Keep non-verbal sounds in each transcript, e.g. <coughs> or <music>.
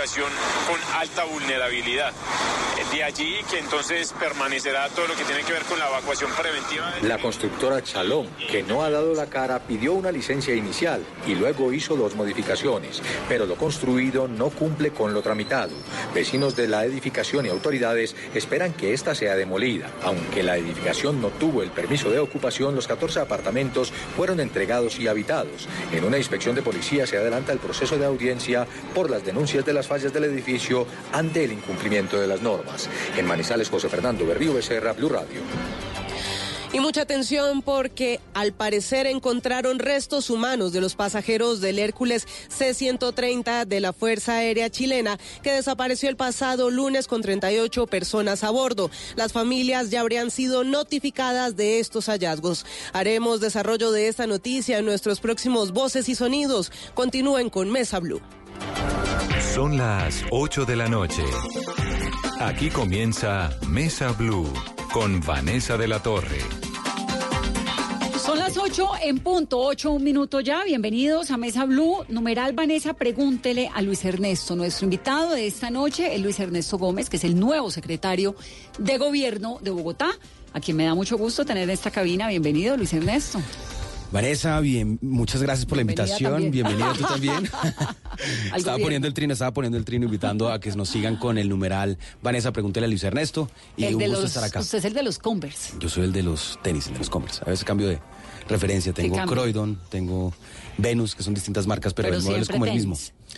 con alta vulnerabilidad. De allí que entonces permanecerá todo lo que tiene que ver con la evacuación preventiva. La constructora Chalón, que no ha dado la cara, pidió una licencia inicial y luego hizo dos modificaciones, pero lo construido no cumple con lo tramitado. Vecinos de la edificación y autoridades esperan que esta sea demolida. Aunque la edificación no tuvo el permiso de ocupación, los 14 apartamentos fueron entregados y habitados. En una inspección de policía se adelanta el proceso de audiencia por las denuncias de las fallas del edificio ante el incumplimiento de las normas. En Manizales, José Fernando Berrío Becerra, Blue Radio. Y mucha atención porque al parecer encontraron restos humanos de los pasajeros del Hércules C-130 de la Fuerza Aérea Chilena que desapareció el pasado lunes con 38 personas a bordo. Las familias ya habrían sido notificadas de estos hallazgos. Haremos desarrollo de esta noticia en nuestros próximos Voces y Sonidos. Continúen con Mesa Blue. Son las 8 de la noche. Aquí comienza Mesa Blue con Vanessa de la Torre. Son las 8 en punto, 8 un minuto ya. Bienvenidos a Mesa Blue. Numeral Vanessa, pregúntele a Luis Ernesto. Nuestro invitado de esta noche es Luis Ernesto Gómez, que es el nuevo secretario de Gobierno de Bogotá, a quien me da mucho gusto tener en esta cabina. Bienvenido, Luis Ernesto. Vanessa, bien, muchas gracias por la invitación. Bienvenida tú <laughs> también. estaba poniendo el trino, estaba poniendo el trino, invitando a que nos sigan con el numeral. Vanessa, pregúntele a Luis Ernesto. Y el un gusto los, estar acá. Usted es el de los Converse. Yo soy el de los tenis, el de los Converse. A veces cambio de referencia. Tengo? Croydon, tengo Venus, que son distintas marcas, pero, Pero el modelo es como el mismo.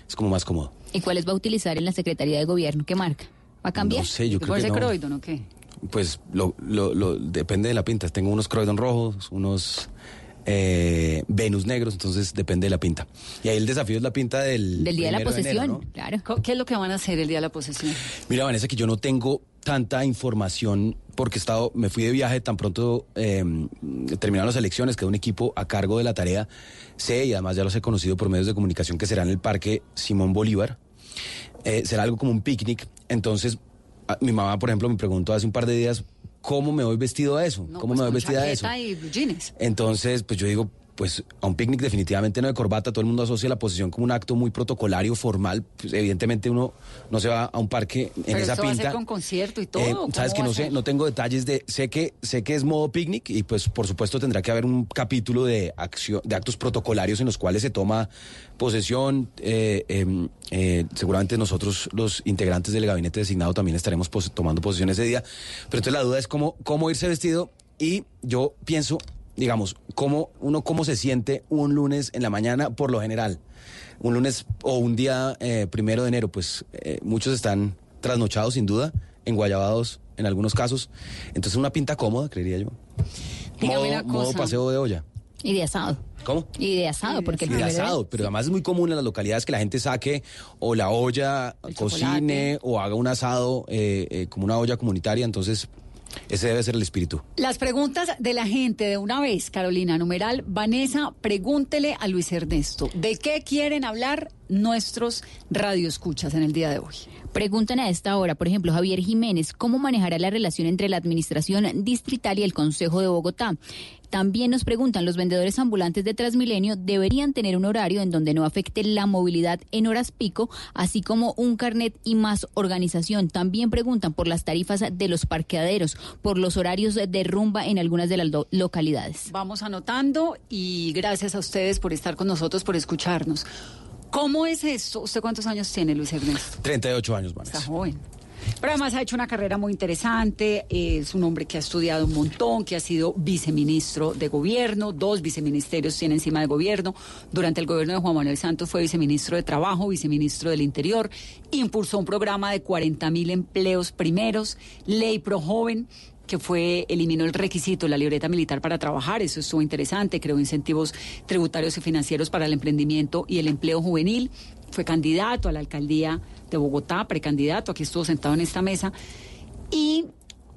Es como más cómodo. ¿Y cuáles va a utilizar en la Secretaría de Gobierno? ¿Qué marca? ¿Va a cambiar? No sé, yo ¿Te creo que no. Croydon o qué? Pues lo, lo, lo- depende de la pinta. Tengo unos Croydon rojos, unos eh, Venus negros, entonces depende de la pinta. Y ahí el desafío es la pinta del... Del día de la posesión, enero, ¿no? claro. ¿Qué es lo que van a hacer el día de la posesión? Mira, Vanessa, que yo no tengo tanta información porque he estado, me fui de viaje tan pronto eh, terminaron las elecciones, quedó un equipo a cargo de la tarea. Sé, y además ya los he conocido por medios de comunicación, que será en el Parque Simón Bolívar. Eh, será algo como un picnic. Entonces, a- mi mamá, por ejemplo, me preguntó hace un par de días, ¿cómo me voy vestido a eso? No, ¿Cómo pues me voy vestida a eso? y jeans. Entonces, pues yo digo, pues a un picnic definitivamente no de corbata, todo el mundo asocia la posición como un acto muy protocolario, formal, pues evidentemente uno no se va a un parque en Pero esa esto va a pinta. ser con concierto y todo. Eh, ¿cómo Sabes que no sé, no tengo detalles de, sé que, sé que es modo picnic y pues por supuesto tendrá que haber un capítulo de acción, de actos protocolarios en los cuales se toma posesión, eh, eh, eh, seguramente nosotros los integrantes del gabinete designado también estaremos pos- tomando posesión ese día, pero entonces la duda es cómo, cómo irse vestido y yo pienso, digamos, cómo uno cómo se siente un lunes en la mañana por lo general, un lunes o un día eh, primero de enero, pues eh, muchos están trasnochados sin duda, enguayabados en algunos casos, entonces una pinta cómoda, creería yo. Modo, una modo cosa. paseo de olla. Y de asado. ¿Cómo? Y de asado, porque el Y de asado, pero además es muy común en las localidades que la gente saque o la olla, El cocine chocolate. o haga un asado eh, eh, como una olla comunitaria, entonces ese debe ser el espíritu. Las preguntas de la gente de una vez, Carolina, numeral, Vanessa, pregúntele a Luis Ernesto, ¿de qué quieren hablar nuestros radioescuchas en el día de hoy? Preguntan a esta hora, por ejemplo, Javier Jiménez, ¿cómo manejará la relación entre la Administración Distrital y el Consejo de Bogotá? También nos preguntan, ¿los vendedores ambulantes de Transmilenio deberían tener un horario en donde no afecte la movilidad en horas pico, así como un carnet y más organización? También preguntan por las tarifas de los parqueaderos, por los horarios de rumba en algunas de las lo- localidades. Vamos anotando y gracias a ustedes por estar con nosotros, por escucharnos. ¿Cómo es esto? ¿Usted cuántos años tiene, Luis Ernesto? 38 años, Está Vanessa. joven. Pero además ha hecho una carrera muy interesante, es un hombre que ha estudiado un montón, que ha sido viceministro de gobierno, dos viceministerios tiene encima de gobierno. Durante el gobierno de Juan Manuel Santos fue viceministro de Trabajo, viceministro del Interior, impulsó un programa de 40 mil empleos primeros, ley pro joven que fue, eliminó el requisito, la libreta militar para trabajar, eso estuvo interesante, creó incentivos tributarios y financieros para el emprendimiento y el empleo juvenil, fue candidato a la alcaldía de Bogotá, precandidato, aquí estuvo sentado en esta mesa, y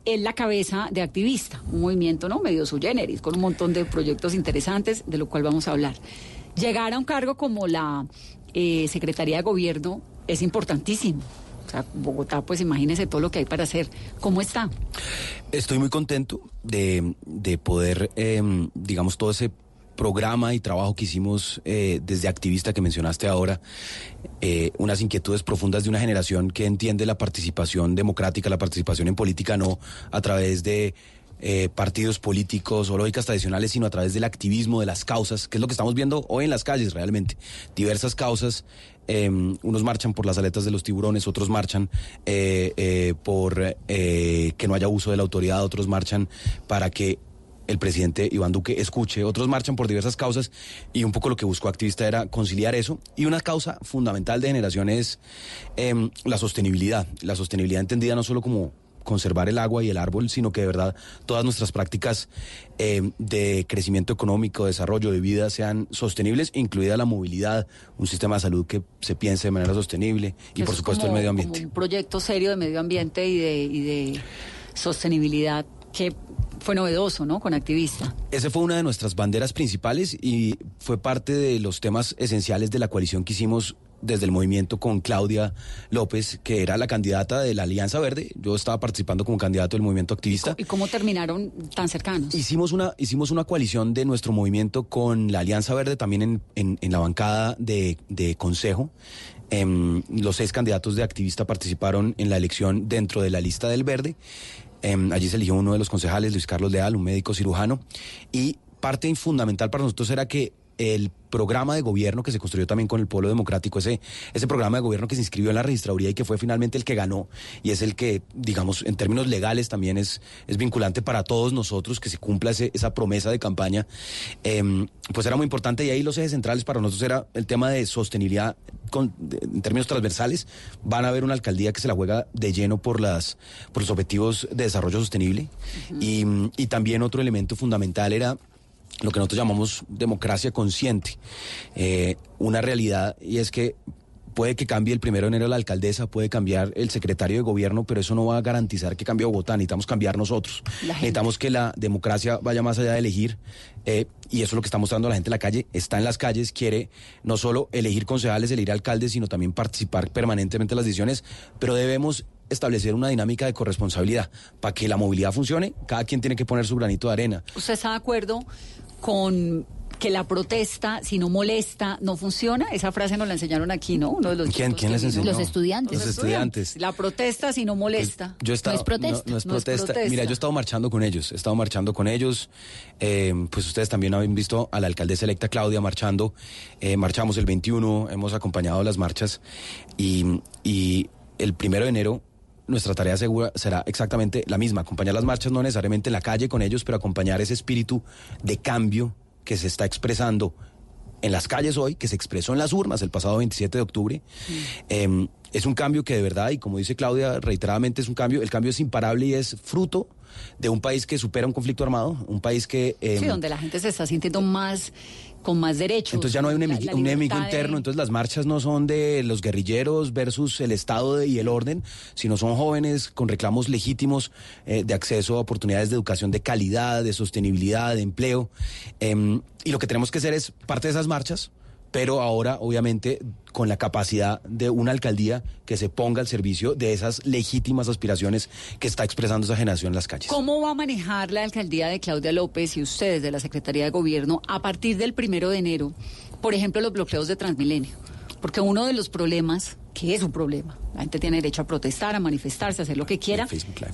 es la cabeza de activista, un movimiento no medio su generis, con un montón de proyectos interesantes, de lo cual vamos a hablar. Llegar a un cargo como la eh, Secretaría de Gobierno es importantísimo. Sea, Bogotá, pues imagínese todo lo que hay para hacer. ¿Cómo está? Estoy muy contento de, de poder, eh, digamos, todo ese programa y trabajo que hicimos eh, desde activista que mencionaste ahora, eh, unas inquietudes profundas de una generación que entiende la participación democrática, la participación en política no a través de eh, partidos políticos o lógicas tradicionales, sino a través del activismo, de las causas, que es lo que estamos viendo hoy en las calles realmente. Diversas causas. unos marchan por las aletas de los tiburones, otros marchan por que no haya uso de la autoridad, otros marchan para que el presidente Iván Duque escuche. Otros marchan por diversas causas y un poco lo que buscó activista era conciliar eso. Y una causa fundamental de generación es em, la sostenibilidad. La sostenibilidad entendida no solo como conservar el agua y el árbol, sino que de verdad todas nuestras prácticas em, de crecimiento económico, desarrollo de vida sean sostenibles, incluida la movilidad, un sistema de salud que se piense de manera sostenible y por supuesto el medio ambiente. un proyecto serio de medio ambiente y de, y de sostenibilidad que fue novedoso, ¿no? Con activista. Ese fue una de nuestras banderas principales y fue parte de los temas esenciales de la coalición que hicimos desde el movimiento con Claudia López, que era la candidata de la Alianza Verde. Yo estaba participando como candidato del movimiento activista. ¿Y cómo terminaron tan cercanos? Hicimos una, hicimos una coalición de nuestro movimiento con la Alianza Verde, también en, en, la bancada de, de consejo. Em, los seis candidatos de activista participaron en la elección dentro de la lista del Verde. Em, allí se eligió uno de los concejales, Luis Carlos Leal, un médico cirujano, y parte fundamental para nosotros era que el programa de gobierno que se construyó también con el Pueblo Democrático, ese, ese programa de gobierno que se inscribió en la registraduría y que fue finalmente el que ganó y es el que, digamos, en términos legales también es, es vinculante para todos nosotros que se cumpla esa promesa de campaña, em, pues era muy importante y ahí los ejes centrales para nosotros era el tema de sostenibilidad en términos transversales. Van a haber una alcaldía que se la juega de lleno por, las, por los objetivos de desarrollo sostenible y, y también otro elemento fundamental era lo que nosotros llamamos democracia consciente. Eh, una realidad y es que puede que cambie el primero de enero la alcaldesa, puede cambiar el secretario de gobierno, pero eso no va a garantizar que cambie Bogotá. Necesitamos cambiar nosotros. Necesitamos que la democracia vaya más allá de elegir. Eh, y eso es lo que está mostrando la gente en la calle. Está en las calles, quiere no solo elegir concejales, elegir alcaldes, sino también participar permanentemente en las decisiones. Pero debemos establecer una dinámica de corresponsabilidad. Para que la movilidad funcione, cada quien tiene que poner su granito de arena. ¿Usted está de acuerdo con que la protesta, si no molesta, no funciona. Esa frase nos la enseñaron aquí, ¿no? Uno de los ¿Quién, les enseñó? Los estudiantes. Los estudiantes. La protesta, si no molesta. yo no, es protesta. No, es protesta. Mira, yo he estado marchando con ellos. He estado marchando con ellos. Eh, pues ustedes también han visto a la alcaldesa electa Claudia marchando. Eh, marchamos el 21, hemos acompañado las marchas. Y, y el primero de enero nuestra tarea segura será exactamente la misma, acompañar las marchas no necesariamente en la calle con ellos, pero acompañar ese espíritu de cambio que se está expresando en las calles hoy, que se expresó en las urnas el pasado 27 de octubre. Em, es un cambio que de verdad, y como dice Claudia reiteradamente, es un cambio, el cambio es imparable y es fruto de un país que supera un conflicto armado, un país que... sí, em, donde la gente se está sintiendo más con más derechos. Entonces ya no hay un, enemigo, interno, entonces las marchas no son de los guerrilleros versus el Estado y el orden, sino son jóvenes con reclamos legítimos eh, de acceso a oportunidades de educación de calidad, de sostenibilidad, de empleo. Em, y lo que tenemos que hacer es parte de esas marchas, pero ahora obviamente con la capacidad de una alcaldía que se ponga al servicio de esas legítimas aspiraciones que está expresando esa generación en las calles. ¿Cómo va a manejar la alcaldía de Claudia López y ustedes de la Secretaría de Gobierno a partir del primero de enero, por ejemplo, los bloqueos de Transmilenio? Porque uno de los problemas, que es un problema, la gente tiene derecho a protestar, a manifestarse, a hacer lo que quiera,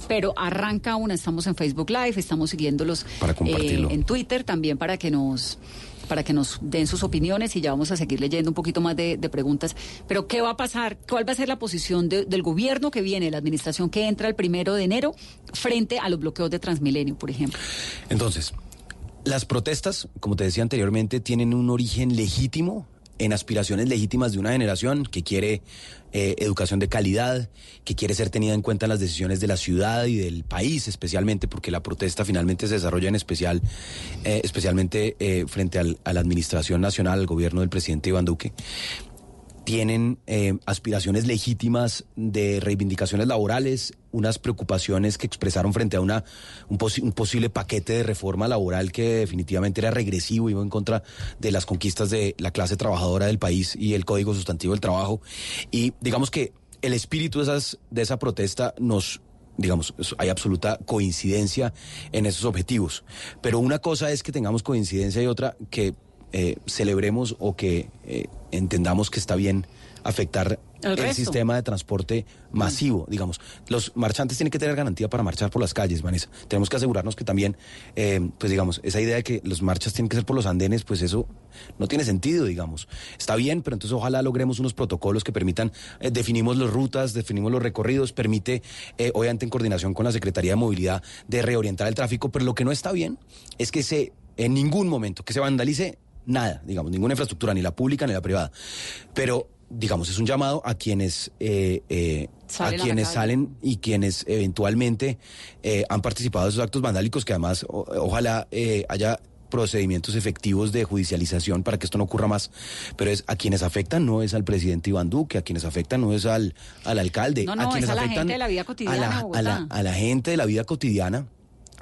pero arranca una, estamos en Facebook Live, estamos siguiéndolos eh, en Twitter también para que nos para que nos den sus opiniones y ya vamos a seguir leyendo un poquito más de, preguntas. Pero, ¿qué va a pasar? ¿Cuál va a ser la posición del gobierno que viene, la administración que entra el primero de enero, frente a los bloqueos de Transmilenio, por ejemplo? Entonces, las protestas, como te decía anteriormente, tienen un origen legítimo en aspiraciones legítimas de una generación que quiere eh, educación de calidad, que quiere ser tenida en cuenta en las decisiones de la ciudad y del país, especialmente porque la protesta finalmente se desarrolla en especial, eh, especialmente eh, frente a la administración nacional, al gobierno del presidente Iván Duque tienen eh, aspiraciones legítimas de reivindicaciones laborales, unas preocupaciones que expresaron frente a una, un, posible paquete de reforma laboral que definitivamente era regresivo, iba en contra de las conquistas de la clase trabajadora del país y el Código Sustantivo del Trabajo. Y digamos que el espíritu de, esas, de esa protesta nos digamos, hay absoluta coincidencia en esos objetivos. Pero una cosa es que tengamos coincidencia y otra que eh, celebremos o que eh, entendamos que está bien afectar el, sistema de transporte masivo, digamos. Los marchantes tienen que tener garantía para marchar por las calles, Vanessa. Tenemos que asegurarnos que también, eh, pues digamos, esa idea de que los marchas tienen que ser por los andenes, pues eso no tiene sentido, digamos. Está bien, pero entonces ojalá logremos unos protocolos que permitan, eh, definimos las rutas, definimos los recorridos, permite, eh, obviamente en coordinación con la Secretaría de Movilidad, de reorientar el tráfico, pero lo que no está bien es que se, en ningún momento, que se vandalice nada, digamos, ninguna infraestructura, ni la pública ni la privada. Pero digamos, es un llamado a quienes, eh, eh, a quienes salen y quienes eventualmente eh, han participado de esos actos vandálicos, que además ojalá haya procedimientos efectivos de judicialización para que esto no ocurra más, pero es a quienes afectan no es al presidente Iván Duque, a quienes afectan no es al, al alcalde, a quienes a la afectan gente de la vida cotidiana a la, a la gente de la vida cotidiana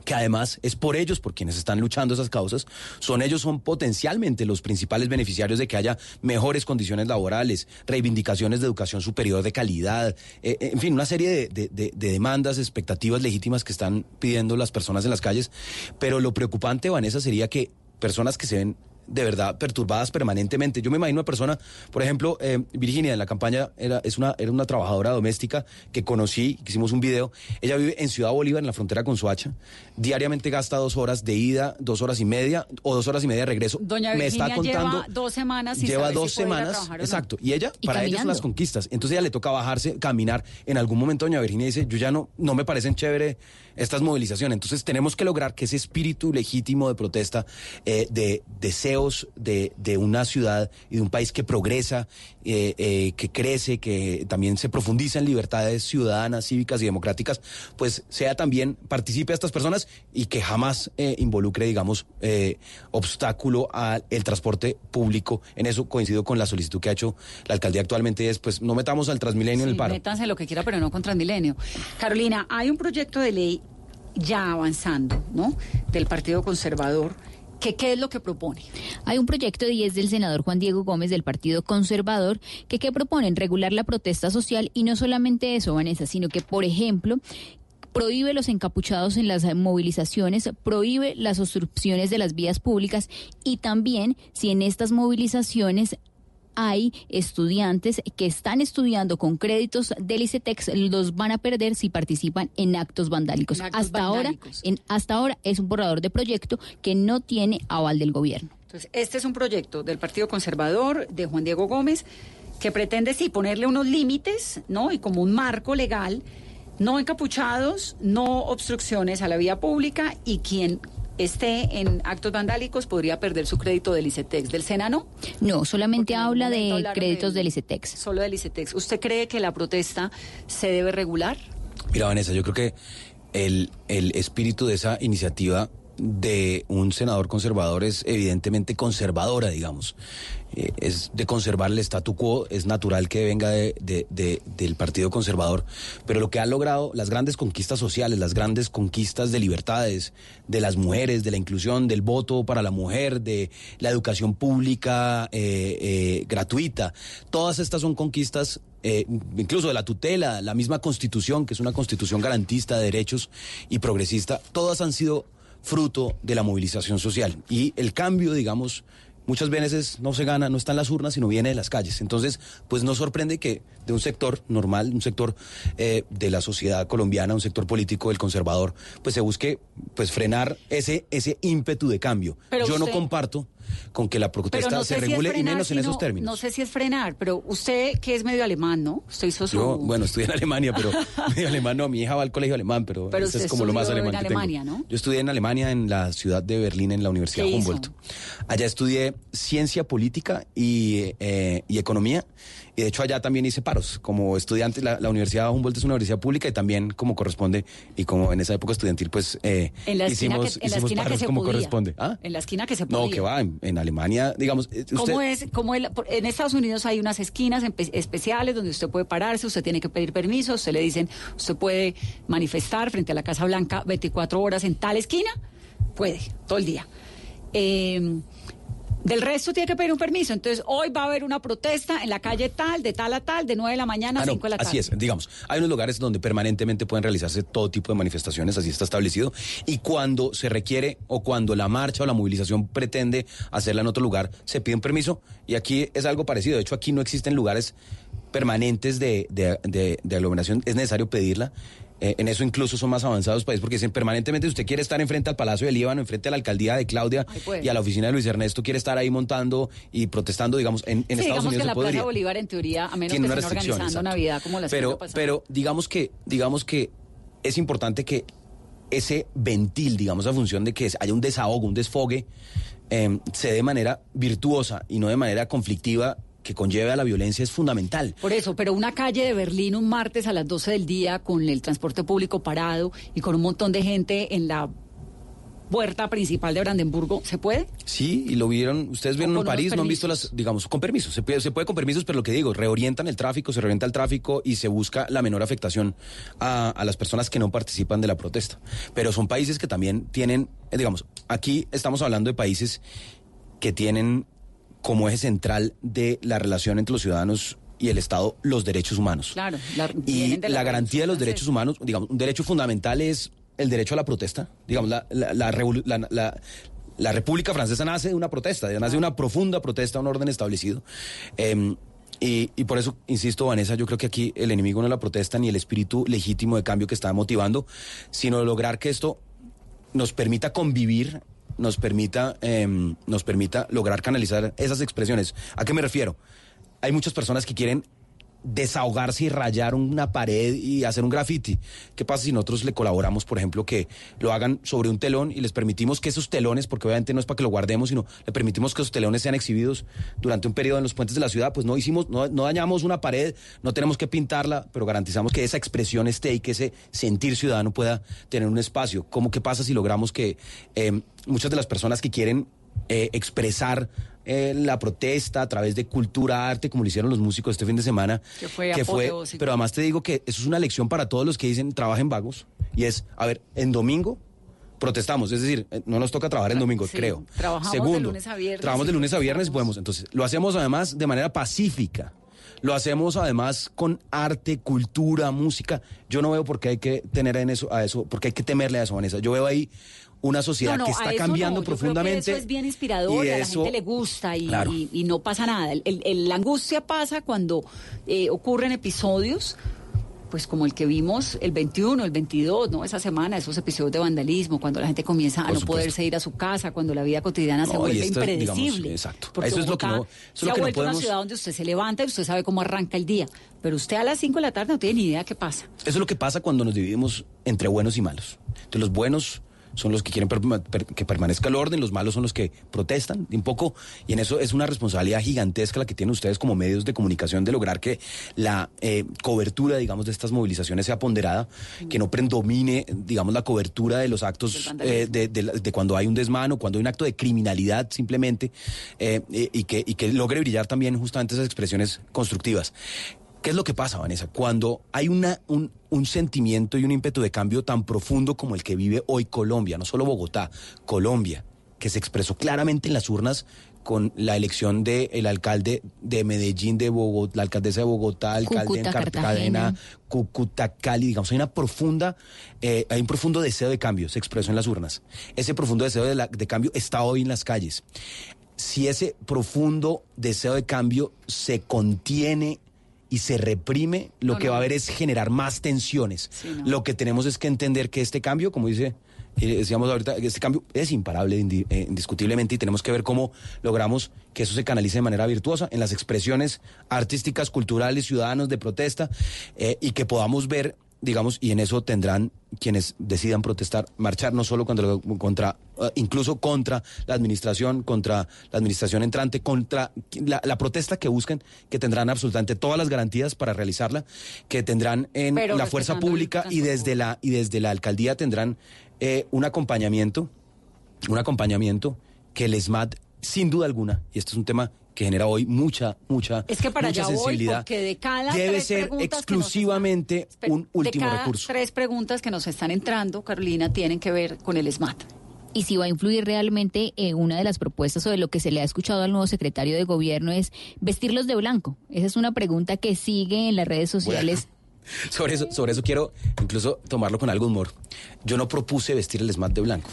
que además es por ellos por quienes están luchando esas causas, son ellos son potencialmente los principales beneficiarios de que haya mejores condiciones laborales, reivindicaciones de educación superior de calidad, eh, eh, en fin, una serie de, de, demandas, expectativas legítimas que están pidiendo las personas en las calles. Pero lo preocupante, Vanessa, sería que personas que se ven de verdad perturbadas permanentemente. Yo me imagino una persona, por ejemplo, eh, Virginia en la campaña era, es una, era una trabajadora doméstica que conocí, que hicimos un video. Ella vive en Ciudad Bolívar, en la frontera con Soacha. Diariamente gasta dos horas de ida, dos horas y media o dos horas y media de regreso. Doña me está contando. Lleva dos semanas. lleva dos semanas. Exacto. Y ella, para ella son las conquistas. Entonces ella le toca bajarse, caminar. En algún momento Doña Virginia dice, yo ya no, no me parecen chévere estas movilizaciones. Entonces tenemos que lograr que ese espíritu legítimo de protesta, eh, de deseos de, de, una ciudad y de un país que progresa, eh, eh, que crece, que también se profundiza en libertades ciudadanas, cívicas y democráticas, pues sea también, participe a estas personas y que jamás involucre, digamos, obstáculo al transporte público. En eso coincido con la solicitud que ha hecho la alcaldía actualmente, es pues no metamos al Transmilenio en el paro. Métanse lo que quiera, pero no con Transmilenio. Carolina, hay un proyecto de ley ya avanzando, ¿no? Del Partido Conservador. ¿Qué, ¿Qué es lo que propone? Hay un proyecto de 10 del senador Juan Diego Gómez del Partido Conservador que, proponen regular la protesta social y no solamente eso, Vanessa, sino que, por ejemplo, prohíbe los encapuchados en las movilizaciones, prohíbe las obstrucciones de las vías públicas y también si en estas movilizaciones hay estudiantes que están estudiando con créditos del ICETEX, los van a perder si participan en actos vandálicos. hasta ahora, en, hasta ahora es un borrador de proyecto que no tiene aval del gobierno. Entonces, este es un proyecto del Partido Conservador de Juan Diego Gómez que pretende sí ponerle unos límites, ¿no? Y como un marco legal, no encapuchados, no obstrucciones a la vía pública y quien esté en actos vandálicos podría perder su crédito del ICETEX. ¿Del SENA no? No, solamente habla de créditos del ICETEX. Solo del ICETEX. ¿Usted cree que la protesta se debe regular? Mira, Vanessa, yo creo que el, el espíritu de esa iniciativa de un senador conservador es evidentemente conservadora, digamos. Eh, es de conservar el statu quo, es natural que venga de, del Partido Conservador, pero lo que ha logrado, las grandes conquistas sociales, las grandes conquistas de libertades, de las mujeres, de la inclusión, del voto para la mujer, de la educación pública eh, eh, gratuita, todas estas son conquistas incluso de la tutela, la misma constitución, que es una constitución garantista de derechos y progresista, todas han sido fruto de la movilización social. Y el cambio, digamos, muchas veces no se gana, no está en las urnas, sino viene de las calles. Entonces, pues no sorprende que de un sector normal, un sector eh, de la sociedad colombiana, un sector político, el conservador, pues se busque pues frenar ese, ese ímpetu de cambio. Yo no comparto con que la protesta se regule y menos en esos términos. No sé si es frenar, pero usted que es medio alemán, ¿no? Hizo su... Yo, bueno, estudié en Alemania, pero <laughs> medio alemán no, mi hija va al colegio alemán, pero, pero es como lo más alemán en Alemania, ¿no? Yo estudié en Alemania, en la ciudad de Berlín, en la Universidad Humboldt. Allá estudié ciencia política y, eh, y economía y de hecho allá también hice paros como estudiante. La, Universidad Humboldt es una universidad pública y también como corresponde y como en esa época estudiantil pues eh, en la hicimos, que, en hicimos la paros como corresponde. ¿Ah? En la esquina que se podía. No, que va, en, Alemania, digamos... Eh, ¿Cómo es? Cómo en Estados Unidos hay unas esquinas especiales donde usted puede pararse, usted tiene que pedir permiso, usted le dicen, usted puede manifestar frente a la Casa Blanca 24 horas en tal esquina, puede, todo el día. Eh, Del resto tiene que pedir un permiso. Entonces, hoy va a haber una protesta en la calle tal, de tal a tal, de 9 de la mañana a Ah, no, 5 de la tarde. Así es, digamos, hay unos lugares donde permanentemente pueden realizarse todo tipo de manifestaciones, así está establecido, y cuando se requiere o cuando la marcha o la movilización pretende hacerla en otro lugar, se pide un permiso, y aquí es algo parecido, de hecho aquí no existen lugares permanentes de, de- de- de aglomeración, es necesario pedirla. Eh, en eso incluso son más avanzados países porque dicen permanentemente si usted quiere estar enfrente al Palacio del Líbano, enfrente a la alcaldía de Claudia puede. y a la oficina de Luis Ernesto, quiere estar ahí montando y protestando, digamos, en, en Sí, Estados digamos Unidos que la podría Plaza Bolívar, en teoría, a menos tiene que una estén restricción. organizando exacto. Navidad como la pero, pero digamos que, digamos que es importante que ese ventil, digamos, a función de que haya un desahogo, un desfogue, eh, se dé de manera virtuosa y no de manera conflictiva que conlleve a la violencia es fundamental. Por eso, pero una calle de Berlín un martes a las 12 del día con el transporte público parado y con un montón de gente en la puerta principal de Brandenburgo, ¿se puede? Sí, y lo vieron, ustedes vieron en París, no han visto las, digamos, con permisos, se puede, se puede con permisos, pero lo que digo, reorientan el tráfico, se reorienta el tráfico y se busca la menor afectación a, a las personas que no participan de la protesta. Pero son países que también tienen, eh, digamos, aquí estamos hablando de países que tienen como eje central de la relación entre los ciudadanos y el Estado los derechos humanos. Claro, la- y la la garantía de los derechos humanos, digamos, un derecho fundamental es el derecho a la protesta. Digamos, la, la, la República Francesa nace de una protesta, nace de una profunda protesta, un orden establecido. Eh, y, y por eso, insisto, Vanessa, yo creo que aquí el enemigo no es la protesta ni el espíritu legítimo de cambio que está motivando, sino lograr que esto nos permita convivir, nos permita, em, nos permita lograr canalizar esas expresiones. ¿A qué me refiero? Hay muchas personas que quieren desahogarse y rayar una pared y hacer un graffiti. ¿Qué pasa si nosotros le colaboramos, por ejemplo, que lo hagan sobre un telón y les permitimos que esos telones, porque obviamente no es para que lo guardemos, sino le permitimos que esos telones sean exhibidos durante un periodo en los puentes de la ciudad? Pues no hicimos, no, no dañamos una pared, no tenemos que pintarla, pero garantizamos que esa expresión esté y que ese sentir ciudadano pueda tener un espacio. ¿Cómo qué pasa si logramos que eh, muchas de las personas que quieren eh, expresar eh, la protesta a través de cultura, arte, como lo hicieron los músicos este fin de semana. Que fue apoteósico. pero además te digo que eso es una lección para todos los que dicen trabajen vagos. Y es, a ver, en domingo protestamos, es decir, eh, no nos toca trabajar en domingo, Sí, creo. trabajamos de Segundo, lunes a viernes trabajamos de lunes a viernes y podemos. Entonces, lo hacemos además de manera pacífica. Lo hacemos además con arte, cultura, música. Yo no veo por qué hay que tener en eso, a eso, porque hay que temerle a eso, Vanessa. Yo veo ahí una sociedad No, no, que está cambiando no. Yo creo que profundamente. eso es bien inspirador y, a la eso- gente le gusta y, Claro. y- y no pasa nada. El- el- la angustia pasa cuando eh, ocurren episodios, pues como el que vimos el 21, el 22, ¿no? Esa semana, esos episodios de vandalismo, cuando la gente comienza a no poderse ir a su casa, cuando la vida cotidiana se No, vuelve esto es, digamos, impredecible. exacto. Porque Eso es lo que no- eso es se lo ha que no vuelto una podemos- ciudad donde usted se levanta y usted sabe cómo arranca el día. Pero usted a las 5 de la tarde no tiene ni idea qué pasa. Eso es lo que pasa cuando nos dividimos entre buenos y malos. Entonces los buenos son los que quieren per- que permanezca el orden, los malos son los que protestan un poco, y en eso es una responsabilidad gigantesca la que tienen ustedes como medios de comunicación de lograr que la eh, cobertura, digamos, de estas movilizaciones sea ponderada, que no predomine, digamos, la cobertura de los actos eh, de, de la- de cuando hay un desmano, cuando hay un acto de criminalidad simplemente, eh, y, que, y que logre brillar también justamente esas expresiones constructivas. ¿Qué es lo que pasa, Vanessa? Cuando hay una, un, un sentimiento y un ímpetu de cambio tan profundo como el que vive hoy Colombia, no solo Bogotá, Colombia, que se expresó claramente en las urnas con la elección del alcalde de Medellín, de Bogotá, la alcaldesa de Bogotá, alcalde Cúcuta, en Cartagena, Cartagena. Cúcuta, Cali, digamos, hay una profunda, eh, hay un profundo deseo de cambio, se expresó en las urnas. Ese profundo deseo de, la- de cambio está hoy en las calles. Si ese profundo deseo de cambio se contiene y se reprime, lo No, que no. va a haber es generar más tensiones. Sí, no. Lo que tenemos es que entender que este cambio, como dice, eh, decíamos ahorita, este cambio es imparable indi- eh, indiscutiblemente y tenemos que ver cómo logramos que eso se canalice de manera virtuosa en las expresiones artísticas, culturales, ciudadanos de protesta eh, y que podamos ver digamos, y en eso tendrán quienes decidan protestar, marchar no solo contra, contra eh, incluso contra la administración, contra la administración entrante, contra la, la protesta que busquen, que tendrán absolutamente todas las garantías para realizarla, que tendrán en Pero la fuerza pública y desde la y desde la alcaldía tendrán eh, un acompañamiento, un acompañamiento que el SMAT, sin duda alguna, y esto es un tema que genera hoy mucha, mucha, Es que para mucha allá voy, sensibilidad, porque de cada debe tres ser preguntas que nos exclusivamente están- un último de cada recurso. Tres preguntas que nos están entrando, Carolina, tienen que ver con el SMAT. y si va a influir realmente en una de las propuestas o de lo que se le ha escuchado al nuevo secretario de gobierno es vestirlos de blanco. Esa es una pregunta que sigue en las redes sociales. <laughs> Sobre eso, sobre eso quiero incluso tomarlo con algo humor. Yo no propuse vestir el SMAT de blanco.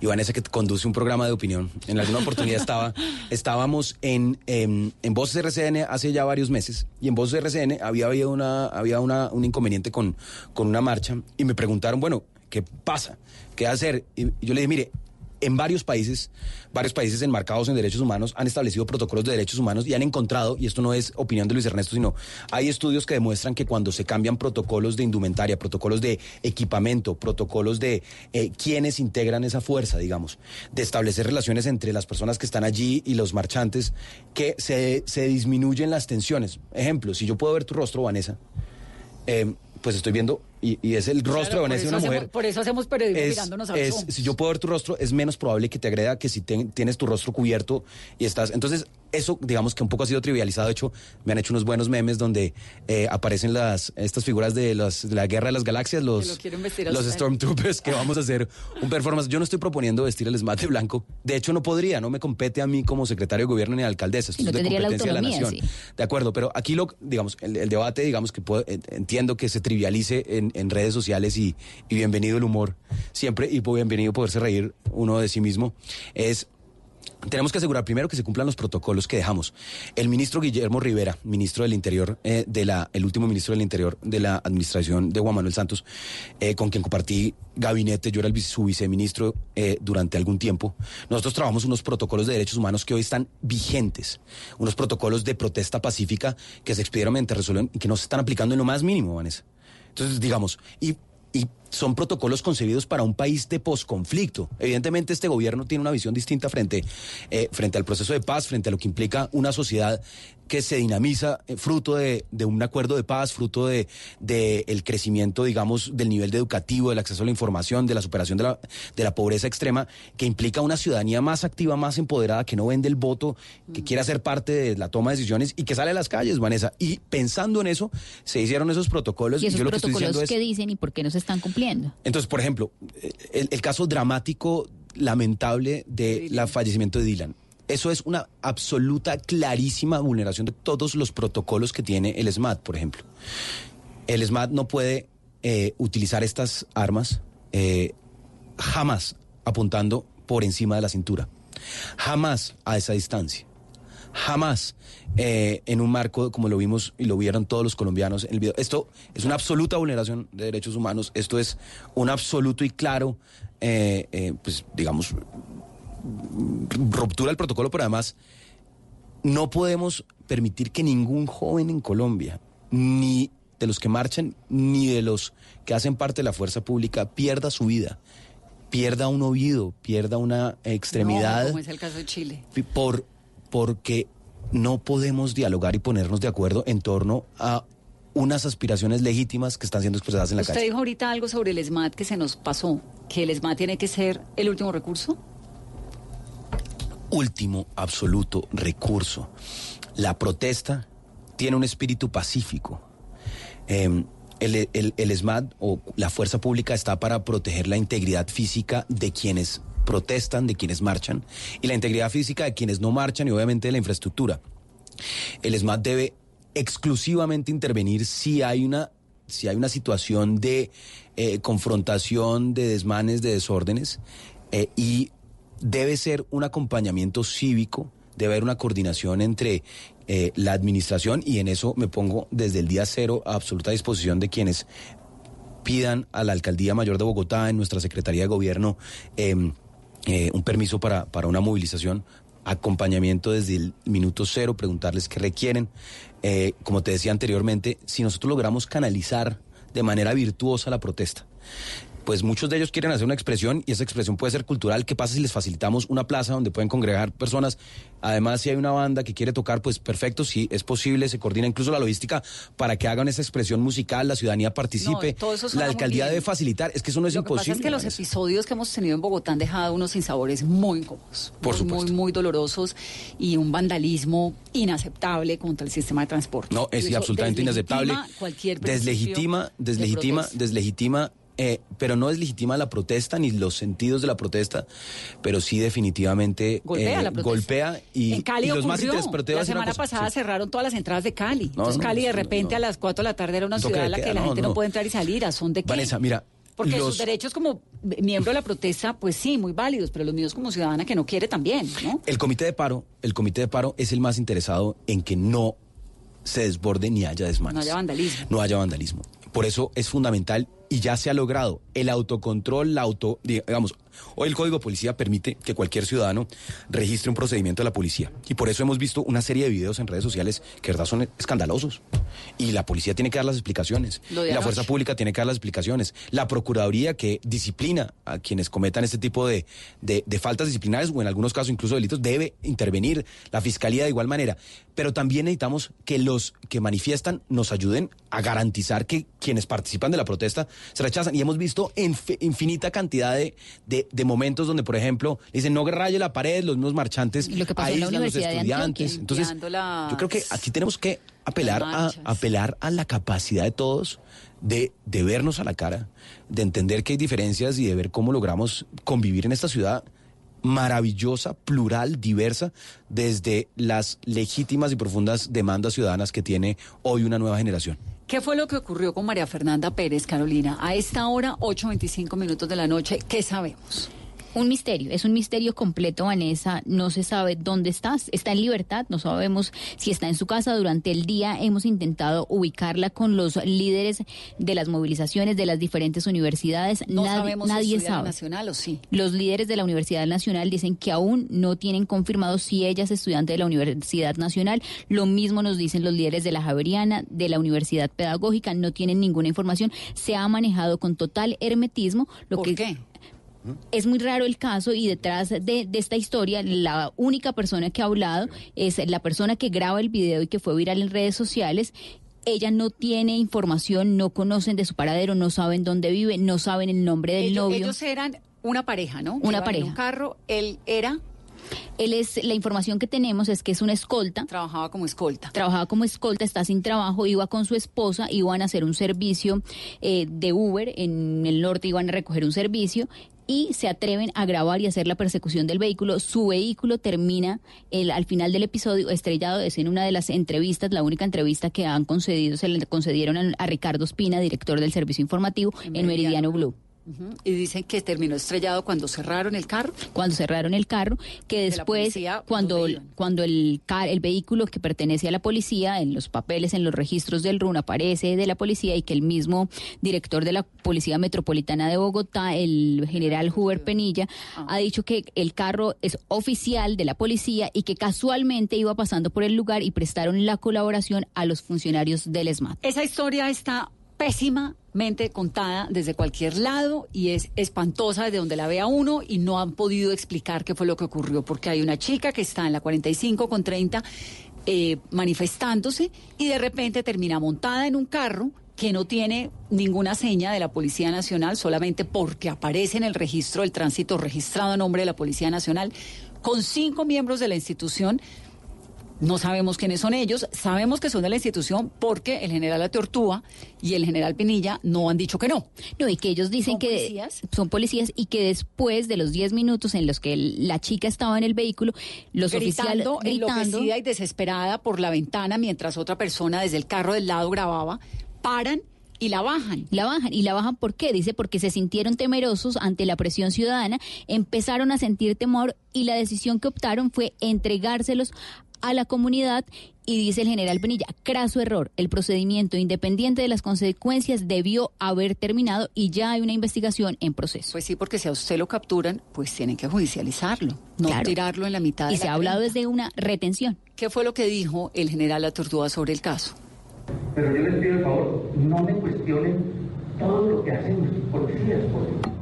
Y Vanessa que conduce un programa de opinión. En alguna oportunidad estaba, <laughs> estábamos en, en, en Voces RCN hace ya varios meses y en Voces RCN había, había, una, había una, un inconveniente con, con una marcha y me preguntaron, bueno, ¿qué pasa? ¿Qué hacer? Y yo le dije, mire, en varios países, varios países enmarcados en derechos humanos han establecido protocolos de derechos humanos y han encontrado, y esto no es opinión de Luis Ernesto, sino hay estudios que demuestran que cuando se cambian protocolos de indumentaria, protocolos de equipamiento, protocolos de eh, quienes integran esa fuerza, digamos, de establecer relaciones entre las personas que están allí y los marchantes, que se, se disminuyen las tensiones. Ejemplo, si yo puedo ver tu rostro, Vanessa, eh, pues estoy viendo y, y es el rostro Claro, de Vanessa de una hacemos- mujer. por eso hacemos periodismo Es- mirándonos a es- si yo puedo ver tu rostro, es menos probable que te agreda que si tienes tu rostro cubierto y estás. Entonces, eso, digamos que un poco ha sido trivializado. De hecho, me han hecho unos buenos memes donde eh, aparecen las estas figuras de, las, de la guerra de las galaxias, los, lo los. Stormtroopers, que vamos a hacer un performance. Yo no estoy proponiendo vestir el esmate blanco. De hecho, no podría, no me compete a mí como secretario de gobierno ni alcaldesa. Esto no es de tendría la competencia de la nación. De acuerdo, pero aquí lo, digamos, el, el debate, digamos que puedo- en- entiendo que se trivialice en, en redes sociales y, y bienvenido el humor siempre y bienvenido poderse reír uno de sí mismo. Es tenemos que asegurar primero que se cumplan los protocolos que dejamos. El ministro Guillermo Rivera, ministro del Interior, eh, de la, el último ministro del Interior de la administración de Juan Manuel Santos, eh, con quien compartí gabinete, yo era el su viceministro eh, durante algún tiempo. Nosotros trabajamos unos protocolos de derechos humanos que hoy están vigentes, unos protocolos de protesta pacífica que se expidieron mediante resolución y que no se están aplicando en lo más mínimo, Vanessa. Entonces, digamos, y son protocolos concebidos para un país de posconflicto. Evidentemente, este gobierno tiene una visión distinta frente, eh, frente al proceso de paz, frente a lo que implica una sociedad que se dinamiza eh, fruto de, de un acuerdo de paz, fruto de, de el crecimiento, digamos, del nivel de educativo, del acceso a la información, de la superación de la, de la pobreza extrema, que implica una ciudadanía más activa, más empoderada, que no vende el voto, que quiere ser parte de la toma de decisiones y que sale a las calles, Vanessa. Y pensando en eso, se hicieron esos protocolos. ¿Y esos yo lo que estoy protocolos diciendo es... qué dicen y por qué no se están cumpliendo? Entonces, por ejemplo, el, el caso dramático, lamentable de la fallecimiento de Dylan. Eso es una absoluta, clarísima vulneración de todos los protocolos que tiene el SMAT, por ejemplo. El SMAT no puede eh, utilizar estas armas eh, jamás apuntando por encima de la cintura. Jamás a esa distancia. Jamás eh, en un marco como lo vimos y lo vieron todos los colombianos en el video. Esto es una absoluta vulneración de derechos humanos. Esto es un absoluto y claro, eh, eh, pues digamos, ruptura del protocolo, pero además no podemos permitir que ningún joven en Colombia, ni de los que marchan, ni de los que hacen parte de la fuerza pública, pierda su vida, pierda un oído, pierda una extremidad No, como es el caso de Chile. por porque no podemos dialogar y ponernos de acuerdo en torno a unas aspiraciones legítimas que están siendo expresadas en la Usted calle. dijo ahorita algo sobre el SMAT que se nos pasó, que el SMAT tiene que ser el último recurso. Último absoluto recurso. La protesta tiene un espíritu pacífico. Eh, el, el- el SMAT o la fuerza pública está para proteger la integridad física de quienes protestan, de quienes marchan, y la integridad física de quienes no marchan y obviamente de la infraestructura. El SMAT debe exclusivamente intervenir si hay una, si hay una situación de eh, confrontación, de desmanes, de desórdenes, eh, y debe ser un acompañamiento cívico, debe haber una coordinación entre eh, la administración, y en eso me pongo desde el día cero a absoluta disposición de quienes pidan a la Alcaldía Mayor de Bogotá, en nuestra Secretaría de Gobierno, eh, eh, un permiso para, para una movilización, acompañamiento desde el minuto cero, preguntarles qué requieren. Eh, como te decía anteriormente, si nosotros logramos canalizar de manera virtuosa la protesta, pues muchos de ellos quieren hacer una expresión y esa expresión puede ser cultural. ¿Qué pasa si les facilitamos una plaza donde pueden congregar personas? Además, si hay una banda que quiere tocar, pues perfecto, si es posible, se coordina incluso la logística para que hagan esa expresión musical, la ciudadanía participe. No, la alcaldía debe facilitar, es que eso no es Lo imposible. que pasa es que los Vanessa. episodios que hemos tenido en Bogotá han dejado unos sinsabores muy incómodos. Por muy, supuesto. Muy, muy dolorosos y un vandalismo inaceptable contra el sistema de transporte. No, es absolutamente inaceptable. Cualquier deslegitima, de deslegitima, deslegitima eh, pero no deslegitima la protesta ni los sentidos de la protesta, pero sí definitivamente Golpea eh, la golpea y, en Cali y los más ocurrió. a la semana pasada sí. cerraron todas las entradas de Cali. No, Entonces no, Cali de repente no. a las 4 de la tarde era una ciudad en la que- la gente no, no. puede entrar y salir. ¿A son de qué? Vanessa, mira, Porque los- sus derechos como miembro de la protesta, pues sí, muy válidos, pero los míos como ciudadana que no quiere también, ¿no? El comité de paro, el comité de paro es el más interesado en que no se desborde ni haya desmanes. No haya vandalismo. No haya vandalismo. Por eso es fundamental y ya se ha logrado el autocontrol, la auto, digamos, hoy el Código de Policía permite que cualquier ciudadano registre un procedimiento de la policía. Y por eso hemos visto una serie de videos en redes sociales que de verdad son escandalosos. Y la policía tiene que dar las explicaciones. Y la fuerza pública tiene que dar las explicaciones. La Procuraduría que disciplina a quienes cometan este tipo de, de- de faltas disciplinares o en algunos casos incluso delitos debe intervenir. La Fiscalía de igual manera. Pero también necesitamos que los que manifiestan nos ayuden a garantizar que quienes participan de la protesta se rechazan. Y hemos visto inf- infinita cantidad de, de- de momentos donde, por ejemplo, dicen no raye la pared, los mismos marchantes Lo que pasó en la aíslan a los de estudiantes. Entonces, las- yo creo que aquí tenemos que apelar a, apelar a la capacidad de todos de, de vernos a la cara, de entender que hay diferencias y de ver cómo logramos convivir en esta ciudad maravillosa, plural, diversa, desde las legítimas y profundas demandas ciudadanas que tiene hoy una nueva generación. ¿Qué fue lo que ocurrió con María Fernanda Pérez, Carolina? A esta hora, 8.25 minutos de la noche, ¿qué sabemos? Un misterio, es un misterio completo, Vanessa. No se sabe dónde está. Está en libertad, no sabemos si está en su casa. Durante el día hemos intentado ubicarla con los líderes de las movilizaciones de las diferentes universidades. No nadie sabemos si nadie la sabe. Nacional o sí. Los líderes de la Universidad Nacional dicen que aún no tienen confirmado si ella es estudiante de la Universidad Nacional. Lo mismo nos dicen los líderes de la Javeriana, de la Universidad Pedagógica. No tienen ninguna información. Se ha manejado con total hermetismo. Lo ¿Por que qué? Es muy raro el caso y detrás de, de esta historia la única persona que ha hablado es la persona que graba el video y que fue viral en redes sociales. Ella no tiene información, no conocen de su paradero, no saben dónde vive, no saben el nombre del ellos, novio. ellos eran una pareja, ¿no? Una pareja. un carro, él era, Él es la información que tenemos es que es una escolta. trabajaba como escolta. Trabajaba como escolta, está sin trabajo, iba con su esposa, iban a hacer un servicio eh, de Uber en el norte, iban a recoger un servicio y se atreven a grabar y hacer la persecución del vehículo. Su vehículo termina el, al final del episodio estrellado. Es en una de las entrevistas, la única entrevista que han concedido, se le concedieron a, a Ricardo Espina, director del servicio informativo En en, Meridiano Meridiano Y dicen que terminó estrellado cuando cerraron el carro. cuando cerraron el carro, que De después policía, cuando cuando el car- el vehículo que pertenece a la policía en los papeles en los registros del RUN aparece de la policía y que el mismo director de la Policía Metropolitana de Bogotá, el general Huber Penilla, Ah. ha dicho que el carro es oficial de la policía y que casualmente iba pasando por el lugar y prestaron la colaboración a los funcionarios del SMAT. Esa historia está pésimamente contada desde cualquier lado y es espantosa desde donde la vea uno y no han podido explicar qué fue lo que ocurrió porque hay una chica que está en la 45 con 30 eh, manifestándose y de repente termina montada en un carro que no tiene ninguna seña de la Policía Nacional solamente porque aparece en el registro del tránsito registrado a nombre de la Policía Nacional con cinco miembros de la institución no sabemos quiénes son ellos, sabemos que son de la institución porque el general Ateortúa y el general Pinilla no han dicho que no. No, y que ellos dicen ¿Son que policías? son policías y que después de los 10 minutos en los que la chica estaba en el vehículo, los oficiales gritando, enloquecida y desesperada por la ventana mientras otra persona desde el carro del lado grababa, paran y la bajan. la bajan. ¿Y la bajan por qué? Dice porque se sintieron temerosos ante la presión ciudadana, empezaron a sentir temor y la decisión que optaron fue entregárselos a la comunidad y dice el general Penilla, craso error, el procedimiento independiente de las consecuencias debió haber terminado y ya hay una investigación en proceso. Pues sí, porque si a usted lo capturan, pues tienen que judicializarlo, no Claro. tirarlo en la mitad de y la se ha hablado desde una retención. ¿Qué fue lo que dijo el general Ateortúa sobre el caso? Pero yo les pido el favor, no me cuestionen todo lo que hacen nuestros policías, por favor.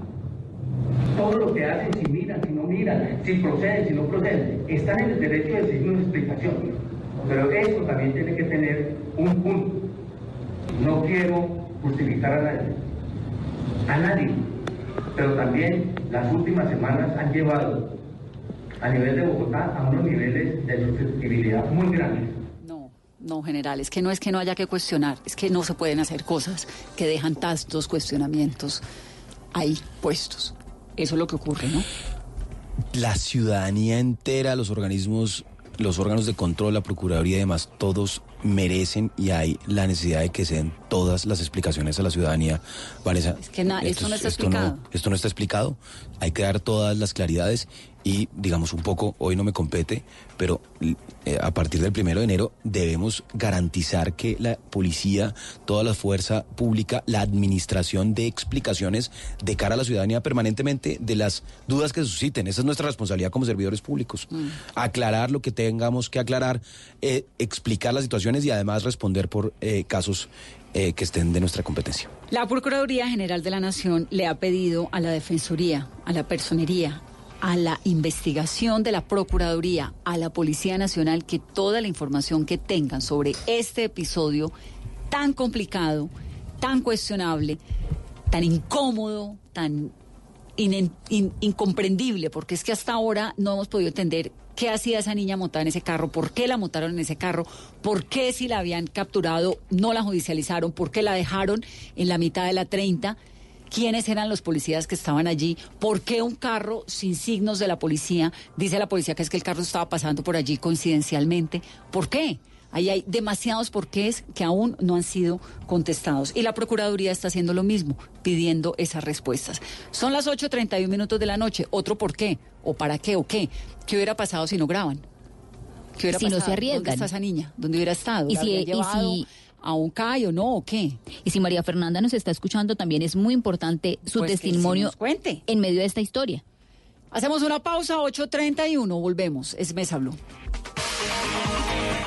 Todo lo que hacen, si miran, si no miran, si proceden, si no proceden, están en el derecho de seguir una explicación. Pero esto también tiene que tener un punto. No quiero justificar a nadie, a nadie, pero también las últimas semanas han llevado a nivel de Bogotá a unos niveles de susceptibilidad muy grandes. No. No, general, es que no es que no haya que cuestionar, es que no se pueden hacer cosas que dejan tantos cuestionamientos ahí puestos. Eso es lo que ocurre, ¿no? La ciudadanía entera, los organismos, los órganos de control, la Procuraduría y demás, todos merecen y hay la necesidad de que se den todas las explicaciones a la ciudadanía. Vanessa, Es que na- esto no está esto explicado. esto no está explicado. Hay que dar todas las claridades y, digamos, un poco, hoy no me compete, pero eh, a partir del primero de enero debemos garantizar que la policía, toda la fuerza pública, la administración dé explicaciones de cara a la ciudadanía permanentemente de las dudas que susciten. Esa es nuestra responsabilidad como servidores públicos. Aclarar lo que tengamos que aclarar, eh, explicar las situaciones y además responder por eh, casos eh, que estén de nuestra competencia. La Procuraduría General de la Nación le ha pedido a la Defensoría, a la Personería, a la investigación de la Procuraduría, a la Policía Nacional, que toda la información que tengan sobre este episodio tan complicado, tan cuestionable, tan incómodo, tan incomprendible, porque es que hasta ahora no hemos podido entender qué hacía esa niña montada en ese carro, por qué la montaron en ese carro, por qué si la habían capturado no la judicializaron, por qué la dejaron en la mitad de la 30, quiénes eran los policías que estaban allí, por qué un carro sin signos de la policía, dice la policía que es que el carro estaba pasando por allí coincidencialmente, ¿por qué? Ahí hay demasiados porqués que aún no han sido contestados. Y la Procuraduría está haciendo lo mismo, pidiendo esas respuestas. Son las 8.31 minutos de la noche. Otro por qué, o para qué, o qué. ¿Qué hubiera pasado si no graban? ¿Qué hubiera Si no se pasado? arriesgan. ¿Dónde está esa niña? ¿Dónde hubiera estado? Y ¿La si- habría y llevado si- a un CAI o no, o qué? Y si María Fernanda nos está escuchando, también es muy importante su Pues testimonio cuente. en medio de esta historia. Hacemos una pausa, 8.31, volvemos. Es Mesa Blue.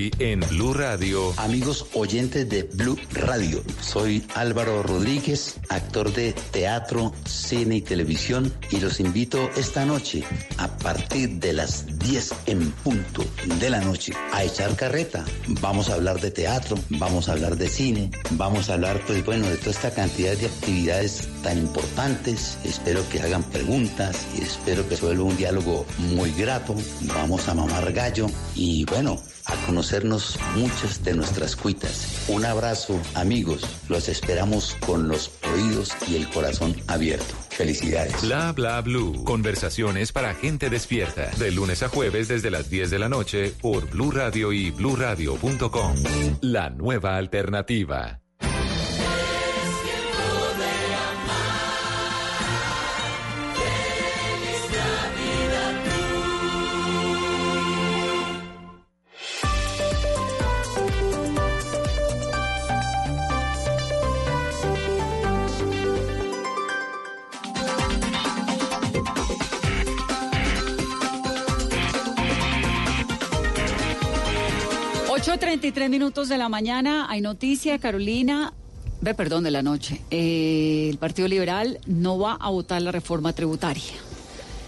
Hoy en Blue Radio. Amigos oyentes de Blue Radio, soy Álvaro Rodríguez, actor de teatro, cine y televisión y los invito esta noche a partir de las 10 en punto de la noche a echar carreta. Vamos a hablar de teatro, vamos a hablar de cine, vamos a hablar pues bueno de toda esta cantidad de actividades tan importantes. Espero que hagan preguntas y espero que se vuelva un diálogo muy grato. Vamos a mamar gallo y bueno, a conocernos muchas de nuestras cuitas. Un abrazo, amigos. Los esperamos con los oídos y el corazón abierto. Felicidades. Bla bla blue. Conversaciones para gente despierta. De lunes a jueves desde las 10 de la noche por Blue Radio y bluradio.com. La nueva alternativa. Ocho treinta y tres minutos de la mañana, hay noticia, Carolina, ve, perdón, de la noche. Eh, el Partido Liberal no va a votar la reforma tributaria.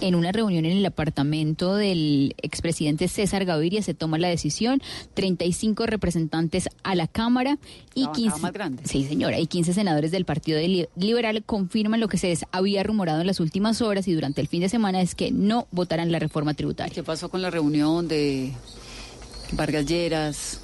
En una reunión en el apartamento del expresidente César Gaviria se toma la decisión. 35 representantes a la Cámara y La bancada 15, más grande. sí señora, y 15 senadores del Partido Li- Liberal confirman lo que se les había rumorado en las últimas horas y durante el fin de semana es que no votarán la reforma tributaria. ¿Qué pasó con la reunión de Vargas Lleras,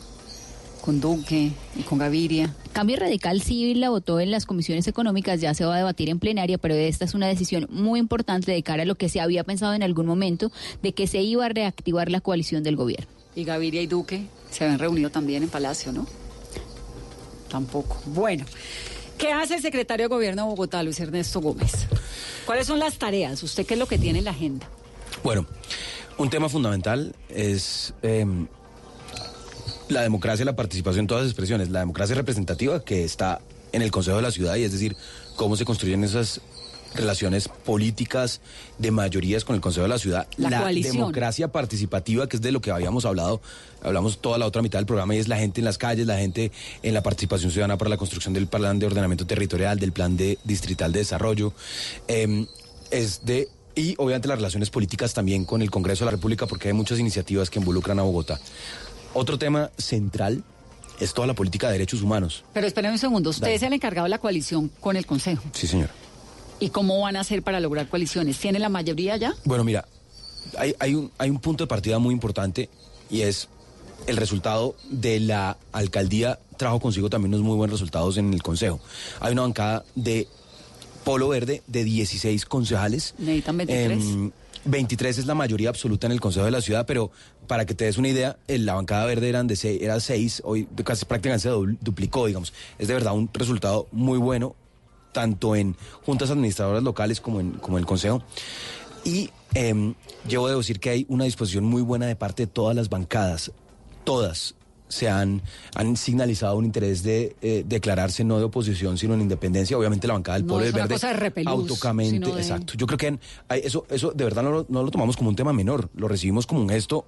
con Duque y con Gaviria? Cambio Radical sí la votó en las comisiones económicas, ya se va a debatir en plenaria, pero esta es una decisión muy importante de cara a lo que se había pensado en algún momento de que se iba a reactivar la coalición del gobierno. Y Gaviria y Duque se habían reunido también en Palacio, ¿no? Tampoco. Bueno, ¿qué hace el secretario de Gobierno de Bogotá, Luis Ernesto Gómez? ¿Cuáles son las tareas? ¿Usted qué es lo que tiene en la agenda? Bueno, un tema fundamental es eh, la democracia la participación en todas las expresiones. La democracia representativa que está en el Consejo de la Ciudad y es decir, cómo se construyen esas relaciones políticas de mayorías con el Consejo de la Ciudad. La democracia participativa, que es de lo que habíamos hablado, hablamos toda la otra mitad del programa, y es la gente en las calles, la gente en la participación ciudadana para la construcción del plan de ordenamiento territorial, del plan de distrital de desarrollo. Eh, es de y obviamente las relaciones políticas también con el Congreso de la República porque hay muchas iniciativas que involucran a Bogotá. Otro tema central es toda la política de derechos humanos. Pero espérenme un segundo, usted Dale. es el encargado de la coalición con el Consejo. Sí, señor. ¿Y cómo van a hacer para lograr coaliciones? ¿Tiene la mayoría ya? Bueno, mira, hay, hay, un, hay un punto de partida muy importante y es el resultado de la alcaldía trajo consigo también unos muy buenos resultados en el Consejo. Hay una bancada de Polo Verde de 16 concejales. Necesitan 23. Em, 23 es la mayoría absoluta en el Consejo de la Ciudad, pero para que te des una idea, la bancada verde eran de seis, era 6, hoy casi prácticamente se duplicó, digamos. Es de verdad un resultado muy bueno, tanto en juntas administradoras locales como en, como el Consejo. Y em, llevo de decir que hay una disposición muy buena de parte de todas las bancadas, todas se han, han signalizado un interés de eh, declararse no de oposición, sino en independencia. Obviamente la bancada del No es del Verde cosa de repelús, autocamente, de- exacto. Yo creo que eso, eso de verdad no lo, no lo tomamos como un tema menor, lo recibimos como un gesto,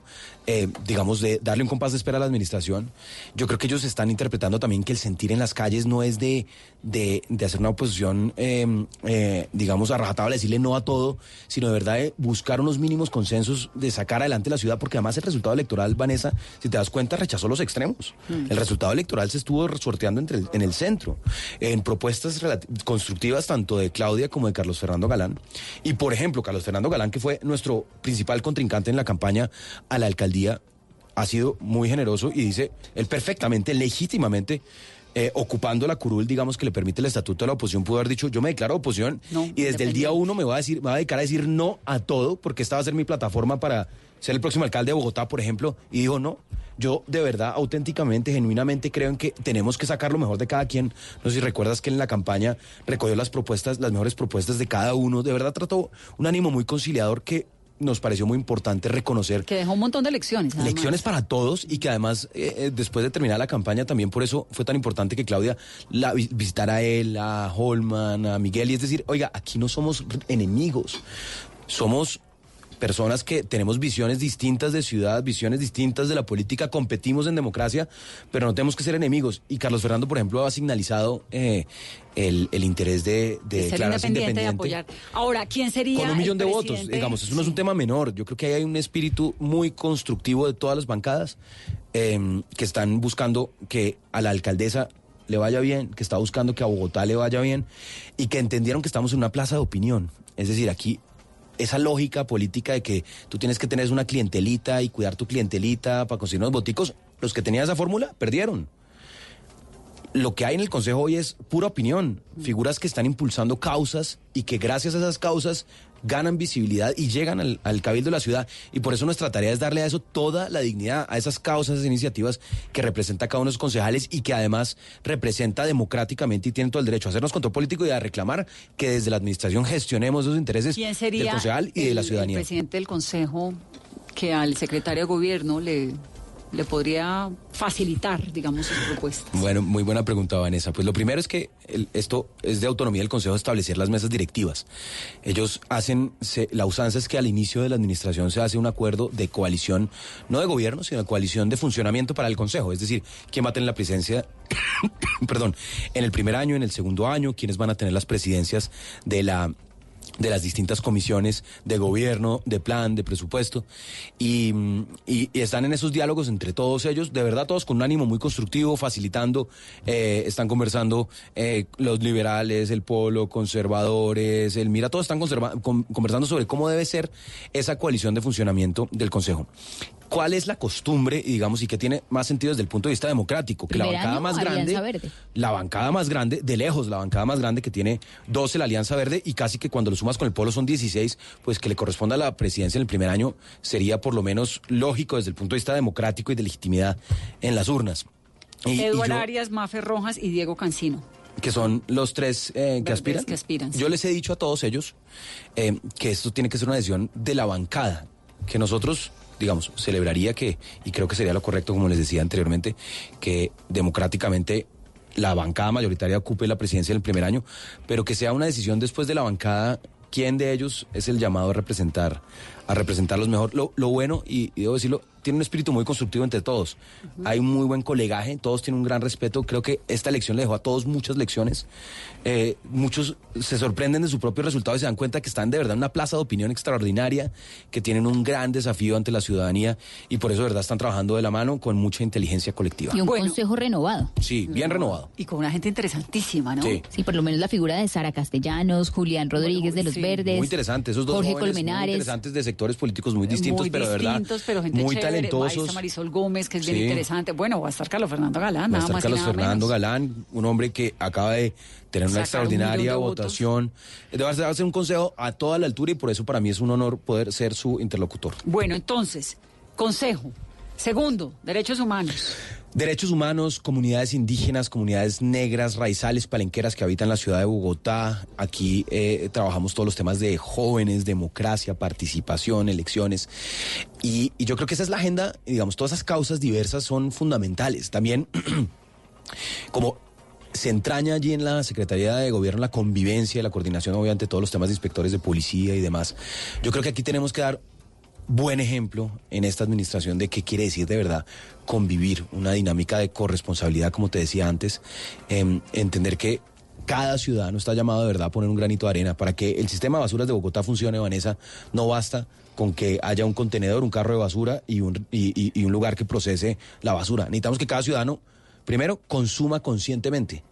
eh, digamos, de darle un compás de espera a la administración. Yo creo que ellos están interpretando también que el sentir en las calles no es de, de, de hacer una oposición, eh, eh, digamos, a rajatabla, decirle no a todo, sino de verdad de buscar unos mínimos consensos de sacar adelante la ciudad, porque además el resultado electoral, Vanessa, si te das cuenta, rechazó los extremos. Mm. El resultado electoral se estuvo sorteando entre el- en el centro, en propuestas constructivas tanto de Claudia como de Carlos Fernando Galán. Y por ejemplo, Carlos Fernando Galán, que fue nuestro principal contrincante en la campaña a la alcaldía, ha sido muy generoso y dice, él perfectamente, legítimamente, eh, ocupando la curul, digamos, que le permite el estatuto de la oposición, pudo haber dicho, yo me declaro oposición No, y desde el día uno me voy a decir, me voy a dedicar a decir no a todo, porque esta va a ser mi plataforma para ser el próximo alcalde de Bogotá, por ejemplo, y dijo no. Yo de verdad, auténticamente, genuinamente creo en que tenemos que sacar lo mejor de cada quien. No sé si recuerdas que en la campaña recogió las propuestas, las mejores propuestas de cada uno. De verdad trató un ánimo muy conciliador que nos pareció muy importante reconocer Que dejó un montón de lecciones. además. Lecciones para todos y que además, eh, eh, después de terminar la campaña, también por eso fue tan importante que Claudia la vi- visitara a él, a Holman, a Miguel, y es decir, oiga, aquí no somos enemigos, somos personas que tenemos visiones distintas de ciudad, visiones distintas de la política, competimos en democracia, pero no tenemos que ser enemigos. Y Carlos Fernando, por ejemplo, ha signalizado eh, el, el interés de, de De ser independiente, de independiente apoyar. Ahora, ¿quién sería con un millón de votos, digamos, eso no es un tema menor. Yo creo que ahí hay un espíritu muy constructivo de todas las bancadas eh, que están buscando que a la alcaldesa le vaya bien, que está buscando que a Bogotá le vaya bien y que entendieron que estamos en una plaza de opinión. Es decir, aquí esa lógica política de que tú tienes que tener una clientelita y cuidar tu clientelita para conseguir unos boticos, los que tenían esa fórmula perdieron. Lo que hay en el Consejo hoy es pura opinión, figuras que están impulsando causas y que gracias a esas causas ganan visibilidad y llegan al, al cabildo de la ciudad. Y por eso nuestra tarea es darle a eso toda la dignidad, a esas causas, esas iniciativas que representa cada uno de los concejales y que además representa democráticamente y tienen todo el derecho a hacernos control político y a reclamar que desde la administración gestionemos esos intereses ¿Quién del concejal y de la ciudadanía. El presidente del Consejo que al secretario de Gobierno le, le podría facilitar, digamos, sus propuestas. Bueno, muy buena pregunta, Vanessa. Pues lo primero es que esto es de autonomía del Consejo establecer las mesas directivas. Ellos hacen, la usanza es que al inicio de la administración se hace un acuerdo de coalición, no de gobierno, sino de coalición de funcionamiento para el Consejo. Es decir, quién va a tener la presidencia, <coughs> perdón, en el primer año, en el segundo año, quiénes van a tener las presidencias de la de las distintas comisiones de gobierno, de plan, de presupuesto, y, mm, y- y están en esos diálogos entre todos ellos, de verdad todos con un ánimo muy constructivo, facilitando, eh, están conversando eh, los liberales, el polo, conservadores, el mira, todos están con- conversando sobre cómo debe ser esa coalición de funcionamiento del Consejo. ¿Cuál es la costumbre, y digamos, y que tiene más sentido desde el punto de vista democrático? Que la bancada año, más grande Verde. la bancada más grande, de lejos, la bancada más grande que tiene 12 la Alianza Verde y casi que cuando lo sumas con el Polo son 16, pues que le corresponda a la presidencia en el primer año sería por lo menos lógico desde el punto de vista democrático y de legitimidad en las urnas. Y- y Eduardo yo- Arias, Mafe Rojas y Diego Cancino. que son los tres eh, que aspiran. que aspiran, sí. Yo les he dicho a todos ellos eh, que esto tiene que ser una decisión de la bancada, que nosotros, digamos, celebraría que, y creo que sería lo correcto, como les decía anteriormente, que democráticamente la bancada mayoritaria ocupe la presidencia en el primer año, pero que sea una decisión después de la bancada quién de ellos es el llamado a representar, a representarlos mejor. Lo, lo bueno, y, y debo decirlo, tiene un espíritu muy constructivo entre todos. Hay un muy buen colegaje, todos tienen un gran respeto. Creo que esta elección le dejó a todos muchas lecciones. Eh, muchos se sorprenden de su propio resultado y se dan cuenta que están de verdad en una plaza de opinión extraordinaria, que tienen un gran desafío ante la ciudadanía y por eso de verdad están trabajando de la mano con mucha inteligencia colectiva. Y un consejo renovado. Sí, bien renovado. Y con una gente interesantísima, ¿no? Sí. Sí, por lo menos la figura de Sara Castellanos, Julián Rodríguez de los Verdes. Muy interesante, esos dos Jorge jóvenes muy Colmenares. interesantes de sectores políticos muy distintos, muy pero de verdad pero gente muy chévere. Va a talentosos. Marisol Gómez, que es bien Sí. interesante. Bueno, va a estar Carlos Fernando Galán, Va a estar más Carlos nada Fernando menos. Galán, un hombre que acaba de tener una Sacar un extraordinaria votos. votación. Va a ser un consejo a toda la altura y por eso para mí es un honor poder ser su interlocutor. Bueno, entonces, consejo. Segundo, derechos humanos. Derechos humanos, comunidades indígenas, comunidades negras, raizales, palenqueras que habitan la ciudad de Bogotá. Aquí eh, trabajamos todos los temas de jóvenes, democracia, participación, elecciones. Y, yo creo que esa es la agenda, digamos, todas esas causas diversas son fundamentales. También, <clears throat> como se entraña allí en la Secretaría de Gobierno la convivencia y la coordinación, obviamente, todos los temas de inspectores de policía y demás. Yo creo que aquí tenemos que dar buen ejemplo en esta administración de qué quiere decir de verdad convivir, una dinámica de corresponsabilidad, como te decía antes, em, entender que cada ciudadano está llamado de verdad a poner un granito de arena. Para que el sistema de basuras de Bogotá funcione, Vanessa, no basta con que haya un contenedor, un carro de basura y un, y, un lugar que procese la basura. Necesitamos que cada ciudadano, primero, consuma conscientemente.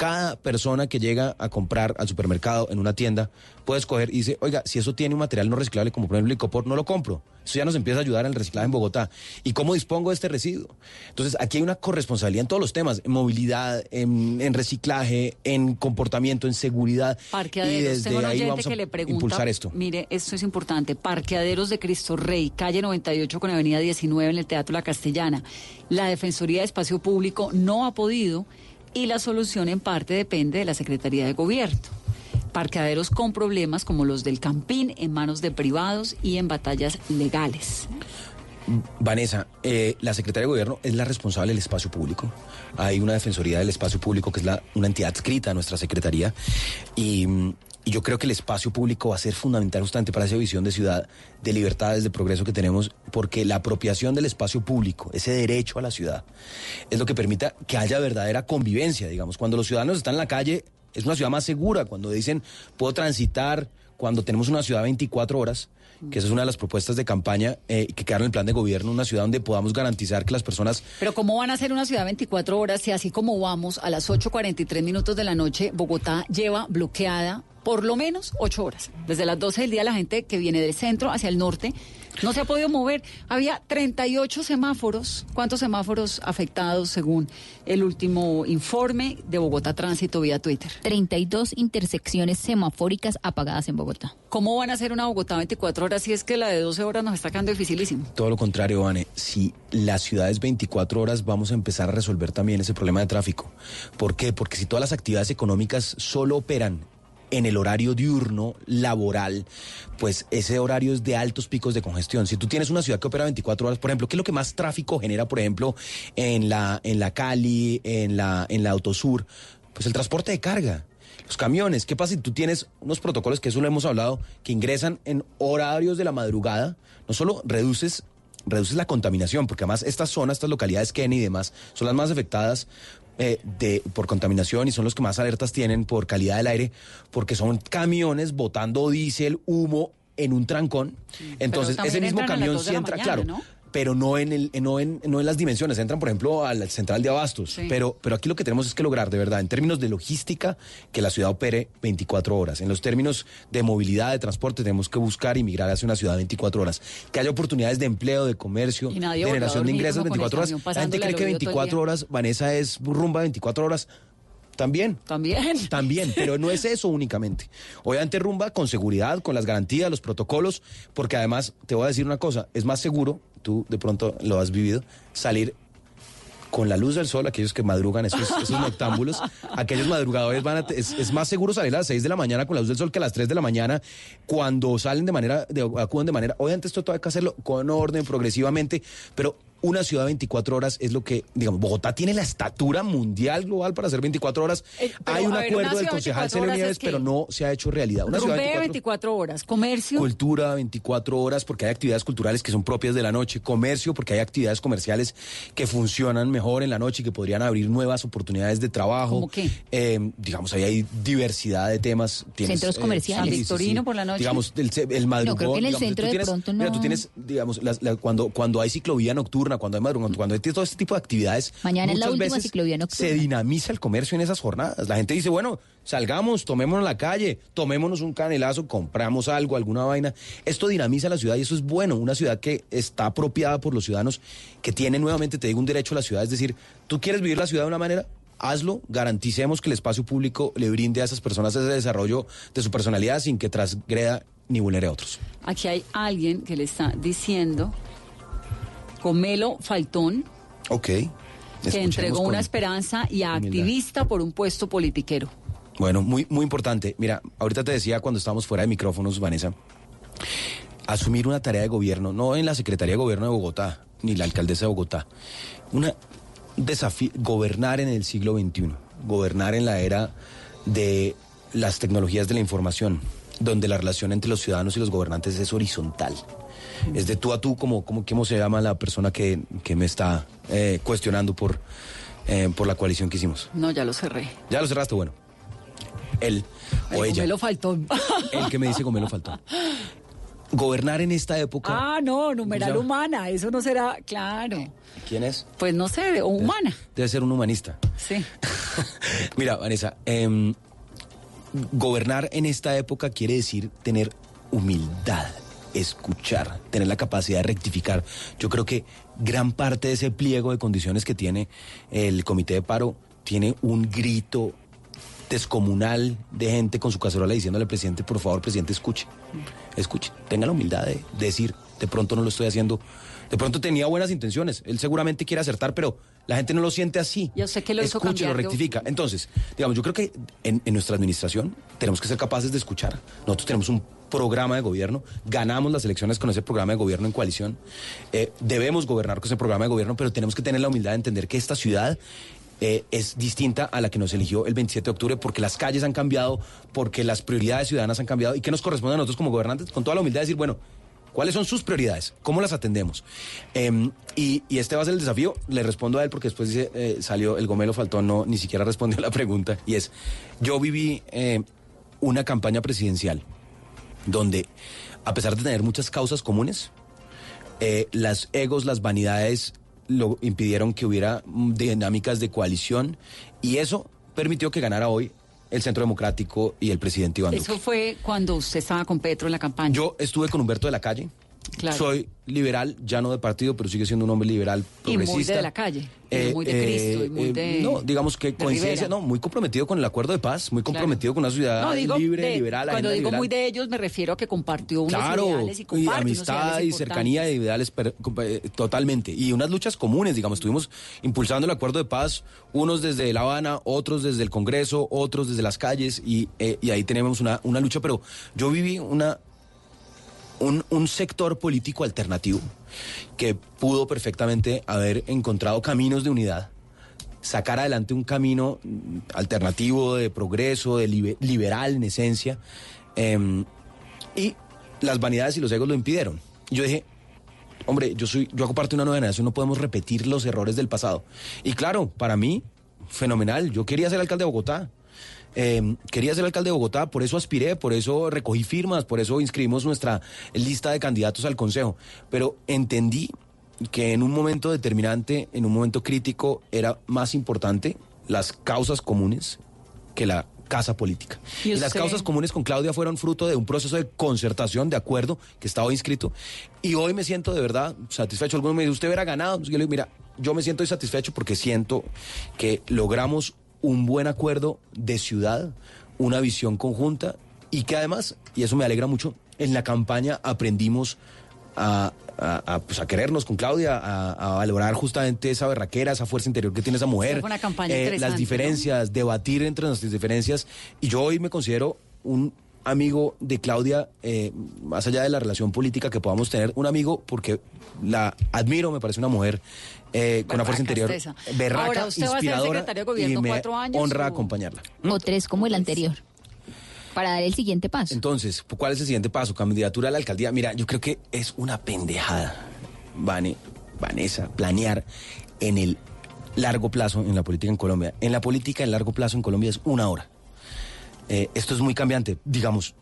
Cada persona que llega a comprar al supermercado en una tienda puede escoger y dice, oiga, si eso tiene un material no reciclable como por ejemplo el licopor, no lo compro. Eso ya nos empieza a ayudar el reciclaje en Bogotá. ¿Y cómo dispongo de este residuo? Entonces, aquí hay una corresponsabilidad en todos los temas, en movilidad, en, en reciclaje, en comportamiento, en seguridad. y Parqueaderos. desde Tengo un ahí vamos a que le pregunta. impulsar esto. Mire, esto es importante. Parqueaderos de Cristo Rey, calle 98 con avenida 19 en el Teatro La Castellana. La Defensoría de Espacio Público no ha podido y la solución en parte depende de la Secretaría de Gobierno. Parqueaderos con problemas como los del Campín en manos de privados y en batallas legales. Vanessa, eh, la Secretaría de Gobierno es la responsable del espacio público. Hay una Defensoría del Espacio Público que es una entidad adscrita a nuestra Secretaría. Y, mm, y yo creo que el espacio público va a ser fundamental justamente para esa visión de ciudad, de libertades, de progreso que tenemos, porque la apropiación del espacio público, ese derecho a la ciudad, es lo que permita que haya verdadera convivencia, digamos. Cuando los ciudadanos están en la calle, es una ciudad más segura. Cuando dicen, puedo transitar, cuando tenemos una ciudad 24 horas, que esa es una de las propuestas de campaña eh, que quedaron en el plan de gobierno, una ciudad donde podamos garantizar que las personas Pero ¿cómo van a ser una ciudad 24 horas si así como vamos a las 8.43 minutos de la noche, Bogotá lleva bloqueada por lo menos 8 horas? Desde las 12 del día la gente que viene del centro hacia el norte no se ha podido mover. Había 38 semáforos. ¿Cuántos semáforos afectados según el último informe de Bogotá Tránsito vía Twitter? 32 intersecciones semafóricas apagadas en Bogotá. ¿Cómo van a ser una Bogotá 24 horas si es que la de 12 horas nos está quedando dificilísimo? Todo lo contrario, Vane. Si la ciudad es 24 horas, vamos a empezar a resolver también ese problema de tráfico. ¿Por qué? Porque si todas las actividades económicas solo operan en el horario diurno, laboral, pues ese horario es de altos picos de congestión. Si tú tienes una ciudad que opera 24 horas, por ejemplo, ¿qué es lo que más tráfico genera, por ejemplo, en la, en la Cali, en la, en la Autosur? Pues el transporte de carga. Los camiones, ¿qué pasa si tú tienes unos protocolos, que eso lo hemos hablado, que ingresan en horarios de la madrugada? No solo reduces reduces la contaminación, porque además estas zonas, estas localidades, Kennedy y demás, son las más afectadas eh, de, por contaminación y son los que más alertas tienen por calidad del aire, porque son camiones botando diésel, humo en un trancón. Entonces, ese mismo camión sí entra, mañana, claro. ¿no? Pero no en, el, no, en, no en las dimensiones, entran por ejemplo a la central de abastos. Sí. Pero, pero aquí lo que tenemos es que lograr, de verdad, en términos de logística, que la ciudad opere 24 horas. En los términos de movilidad, de transporte, tenemos que buscar y migrar hacia una ciudad 24 horas. Que haya oportunidades de empleo, de comercio, de generación de ingresos como con el 24 horas. La gente cree que oído todo el 24 día. horas, Vanessa, es rumba 24 horas. También. También. <laughs> También, pero no es eso únicamente. Obviamente rumba con seguridad, con las garantías, los protocolos, porque además te voy a decir una cosa, es más seguro, tú de pronto lo has vivido, salir con la luz del sol, aquellos que madrugan, esos, esos <laughs> noctámbulos, aquellos madrugadores van a, es, es más seguro salir a las 6 de la mañana con la luz del sol que a las 3 de la mañana cuando salen de manera, de, acuden de manera, obviamente esto todo hay que hacerlo con orden, progresivamente, pero una ciudad 24 horas es lo que, digamos, Bogotá tiene la estatura mundial global para hacer 24 horas. Eh, pero, hay un ver, acuerdo del concejal 24 Celio Nieves, pero no se ha hecho realidad. Una ciudad Rumbé 24 24 horas, comercio. Cultura 24 horas porque hay actividades culturales que son propias de la noche, comercio porque hay actividades comerciales que funcionan mejor en la noche y que podrían abrir nuevas oportunidades de trabajo. ¿Cómo qué? Eh, digamos, ahí hay diversidad de temas. Centros comerciales. San Victorino por la noche. Digamos, el, el madrugón. creo que en el digamos, centro de tienes- pronto Mira, no. tú tienes, digamos, las- la- cuando, cuando hay ciclovía nocturna, cuando hay madrugón, cuando hay todo este tipo de actividades. Mañana es la muchas última veces ciclovía nocturna. Se dinamiza el comercio en esas jornadas. La gente dice, bueno, salgamos, tomémonos la calle, tomémonos un canelazo, compramos algo, alguna vaina. Esto dinamiza la ciudad y eso es bueno. Una ciudad que está apropiada por los ciudadanos, que tiene nuevamente, te digo, un derecho a la ciudad. Es decir, tú quieres vivir la ciudad de una manera, hazlo, garanticemos que el espacio público le brinde a esas personas ese desarrollo de su personalidad sin que transgreda ni vulnere a otros. Aquí hay alguien que le está diciendo, Comelo Faltón, Ok. que entregó una esperanza y humildad. activista por un puesto politiquero. Bueno, muy, muy importante. Mira, ahorita te decía cuando estábamos fuera de micrófonos, Vanessa, asumir una tarea de gobierno, no en la Secretaría de Gobierno de Bogotá, ni la alcaldesa de Bogotá, una desafío, gobernar en el siglo XXI, gobernar en la era de las tecnologías de la información, donde la relación entre los ciudadanos y los gobernantes es horizontal. Es de tú a tú, como, como ¿cómo se llama la persona que, que me está eh, cuestionando por, eh, por la coalición que hicimos? No, ya lo cerré. Ya lo cerraste, bueno. Él o ella. Comelo Faltón. <laughs> El que me dice Gomelo faltó. Gobernar en esta época. ah, no, numeral ¿Cómo se humana, eso no será, claro. ¿Quién es? Pues no sé, o humana. Debe ser un humanista. Sí. <laughs> Mira, Vanessa, em, gobernar en esta época quiere decir tener humildad, escuchar, tener la capacidad de rectificar. Yo creo que gran parte de ese pliego de condiciones que tiene el comité de paro tiene un grito descomunal de gente con su cacerola diciéndole al presidente, por favor, presidente, escuche, escuche, tenga la humildad de, de decir, de pronto no lo estoy haciendo, de pronto tenía buenas intenciones, él seguramente quiere acertar, pero la gente no lo siente así. Ya sé que lo hizo Escuche, lo rectifica. Entonces, digamos, yo creo que en, en nuestra administración tenemos que ser capaces de escuchar. Nosotros tenemos un programa de gobierno, ganamos las elecciones con ese programa de gobierno en coalición, eh, debemos gobernar con ese programa de gobierno, pero tenemos que tener la humildad de entender que esta ciudad eh, es distinta a la que nos eligió el 27 de octubre porque las calles han cambiado, porque las prioridades ciudadanas han cambiado y que nos corresponde a nosotros como gobernantes con toda la humildad de decir, bueno, ¿Cuáles son sus prioridades? ¿Cómo las atendemos? Em, y, este va a ser el desafío. Le respondo a él porque después dice, eh, salió el gomelo faltó, no, ni siquiera respondió a la pregunta. Y es, yo viví una campaña presidencial donde, a pesar de tener muchas causas comunes, eh, las egos, las vanidades lo impidieron que hubiera mm, dinámicas de coalición y eso permitió que ganara hoy el Centro Democrático y el presidente Iván Duque. Eso fue cuando usted estaba con Petro en la campaña. Yo estuve con Humberto de la Calle. Claro. Soy liberal, ya no de partido, pero sigue siendo un hombre liberal y muy progresista. de, de la calle. y Eh, muy de eh, Cristo. Y muy eh, de. no, digamos que de coincidencia, no, muy comprometido con el acuerdo de paz, muy comprometido con una ciudad No, digo, libre, de- liberal. Cuando digo liberal. muy de ellos, me refiero a que compartió unos Claro, ideales y y comparte unos amistad y cercanía de ideales per- eh, totalmente. Y unas luchas comunes, digamos, estuvimos impulsando el acuerdo de paz, unos desde La Habana, otros desde el Congreso, otros desde las calles, y, eh, y ahí tenemos una, una lucha, pero yo viví una, un, un sector político alternativo que pudo perfectamente haber encontrado caminos de unidad sacar adelante un camino mm, alternativo de progreso, de libe- liberal en esencia, em, y las vanidades y los egos lo impidieron. Yo dije, hombre, yo soy, yo hago parte de una nueva generación, no podemos repetir los errores del pasado. Y claro, para mí, fenomenal. Yo quería ser alcalde de Bogotá. Eh, quería ser alcalde de Bogotá, por eso aspiré, por eso recogí firmas, por eso inscribimos nuestra lista de candidatos al Consejo. Pero entendí que en un momento determinante, en un momento crítico, era más importante las causas comunes que la casa política. ¿Y las causas comunes con Claudia fueron fruto de un proceso de concertación, de acuerdo, que estaba inscrito. Y hoy me siento de verdad satisfecho. Algunos me dicen, usted hubiera ganado. Yo le digo, mira, yo me siento satisfecho porque siento que logramos un buen acuerdo de ciudad, una visión conjunta y que además, y eso me alegra mucho, en la campaña aprendimos a, a- a, pues, a querernos con Claudia, a, valorar justamente esa berraquera, esa fuerza interior que tiene esa mujer, eh, las ¿no? diferencias, debatir entre nuestras diferencias. Y yo hoy me considero un amigo de Claudia, eh, más allá de la relación política que podamos tener, un amigo porque la admiro, me parece una mujer eh, con una fuerza interior esa. berraca, Ahora, usted va a ser inspiradora secretario de gobierno y me cuatro años, honra o- acompañarla. O tres como el anterior. Para dar el siguiente paso. Entonces, ¿cuál es el siguiente paso? Candidatura a la alcaldía. Mira, yo creo que es una pendejada, Vane, Vanessa, planear en el largo plazo en la política en Colombia. En la política en largo plazo en Colombia es una hora. Eh, esto es muy cambiante. Digamos,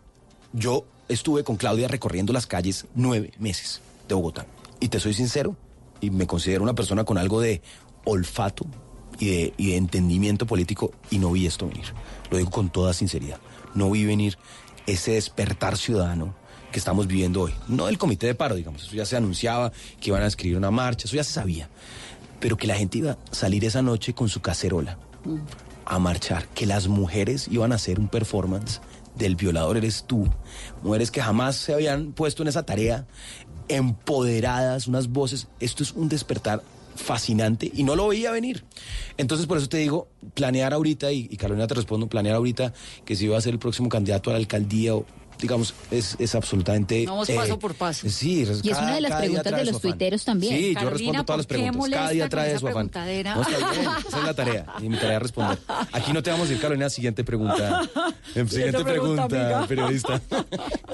yo estuve con Claudia recorriendo las calles nueve meses de Bogotá. Y te soy sincero, y me considero una persona con algo de olfato y de, y de entendimiento político, y no vi esto venir. Lo digo con toda sinceridad. No vi venir ese despertar ciudadano que estamos viviendo hoy. No el comité de paro, digamos. Eso ya se anunciaba que iban a escribir una marcha, eso ya se sabía. Pero que la gente iba a salir esa noche con su cacerola a marchar, que las mujeres iban a hacer un performance del violador eres tú. Mujeres que jamás se habían puesto en esa tarea, empoderadas, unas voces. Esto es un despertar fascinante y no lo veía venir. Entonces, por eso te digo, planear ahorita, y, Carolina te respondo, planear ahorita que si iba a ser el próximo candidato a la alcaldía o digamos, es, es absolutamente... Vamos paso por paso. Sí, Y es cada- una de las preguntas de los tuiteros también. Sí, yo respondo todas las ¿por qué preguntas. Cada día trae su afán. No, está bien, esa es la tarea. Y mi tarea es responder. Aquí no te vamos a ir, Carolina, siguiente pregunta. <laughs> Siguiente pregunta, pregunta, <laughs> periodista.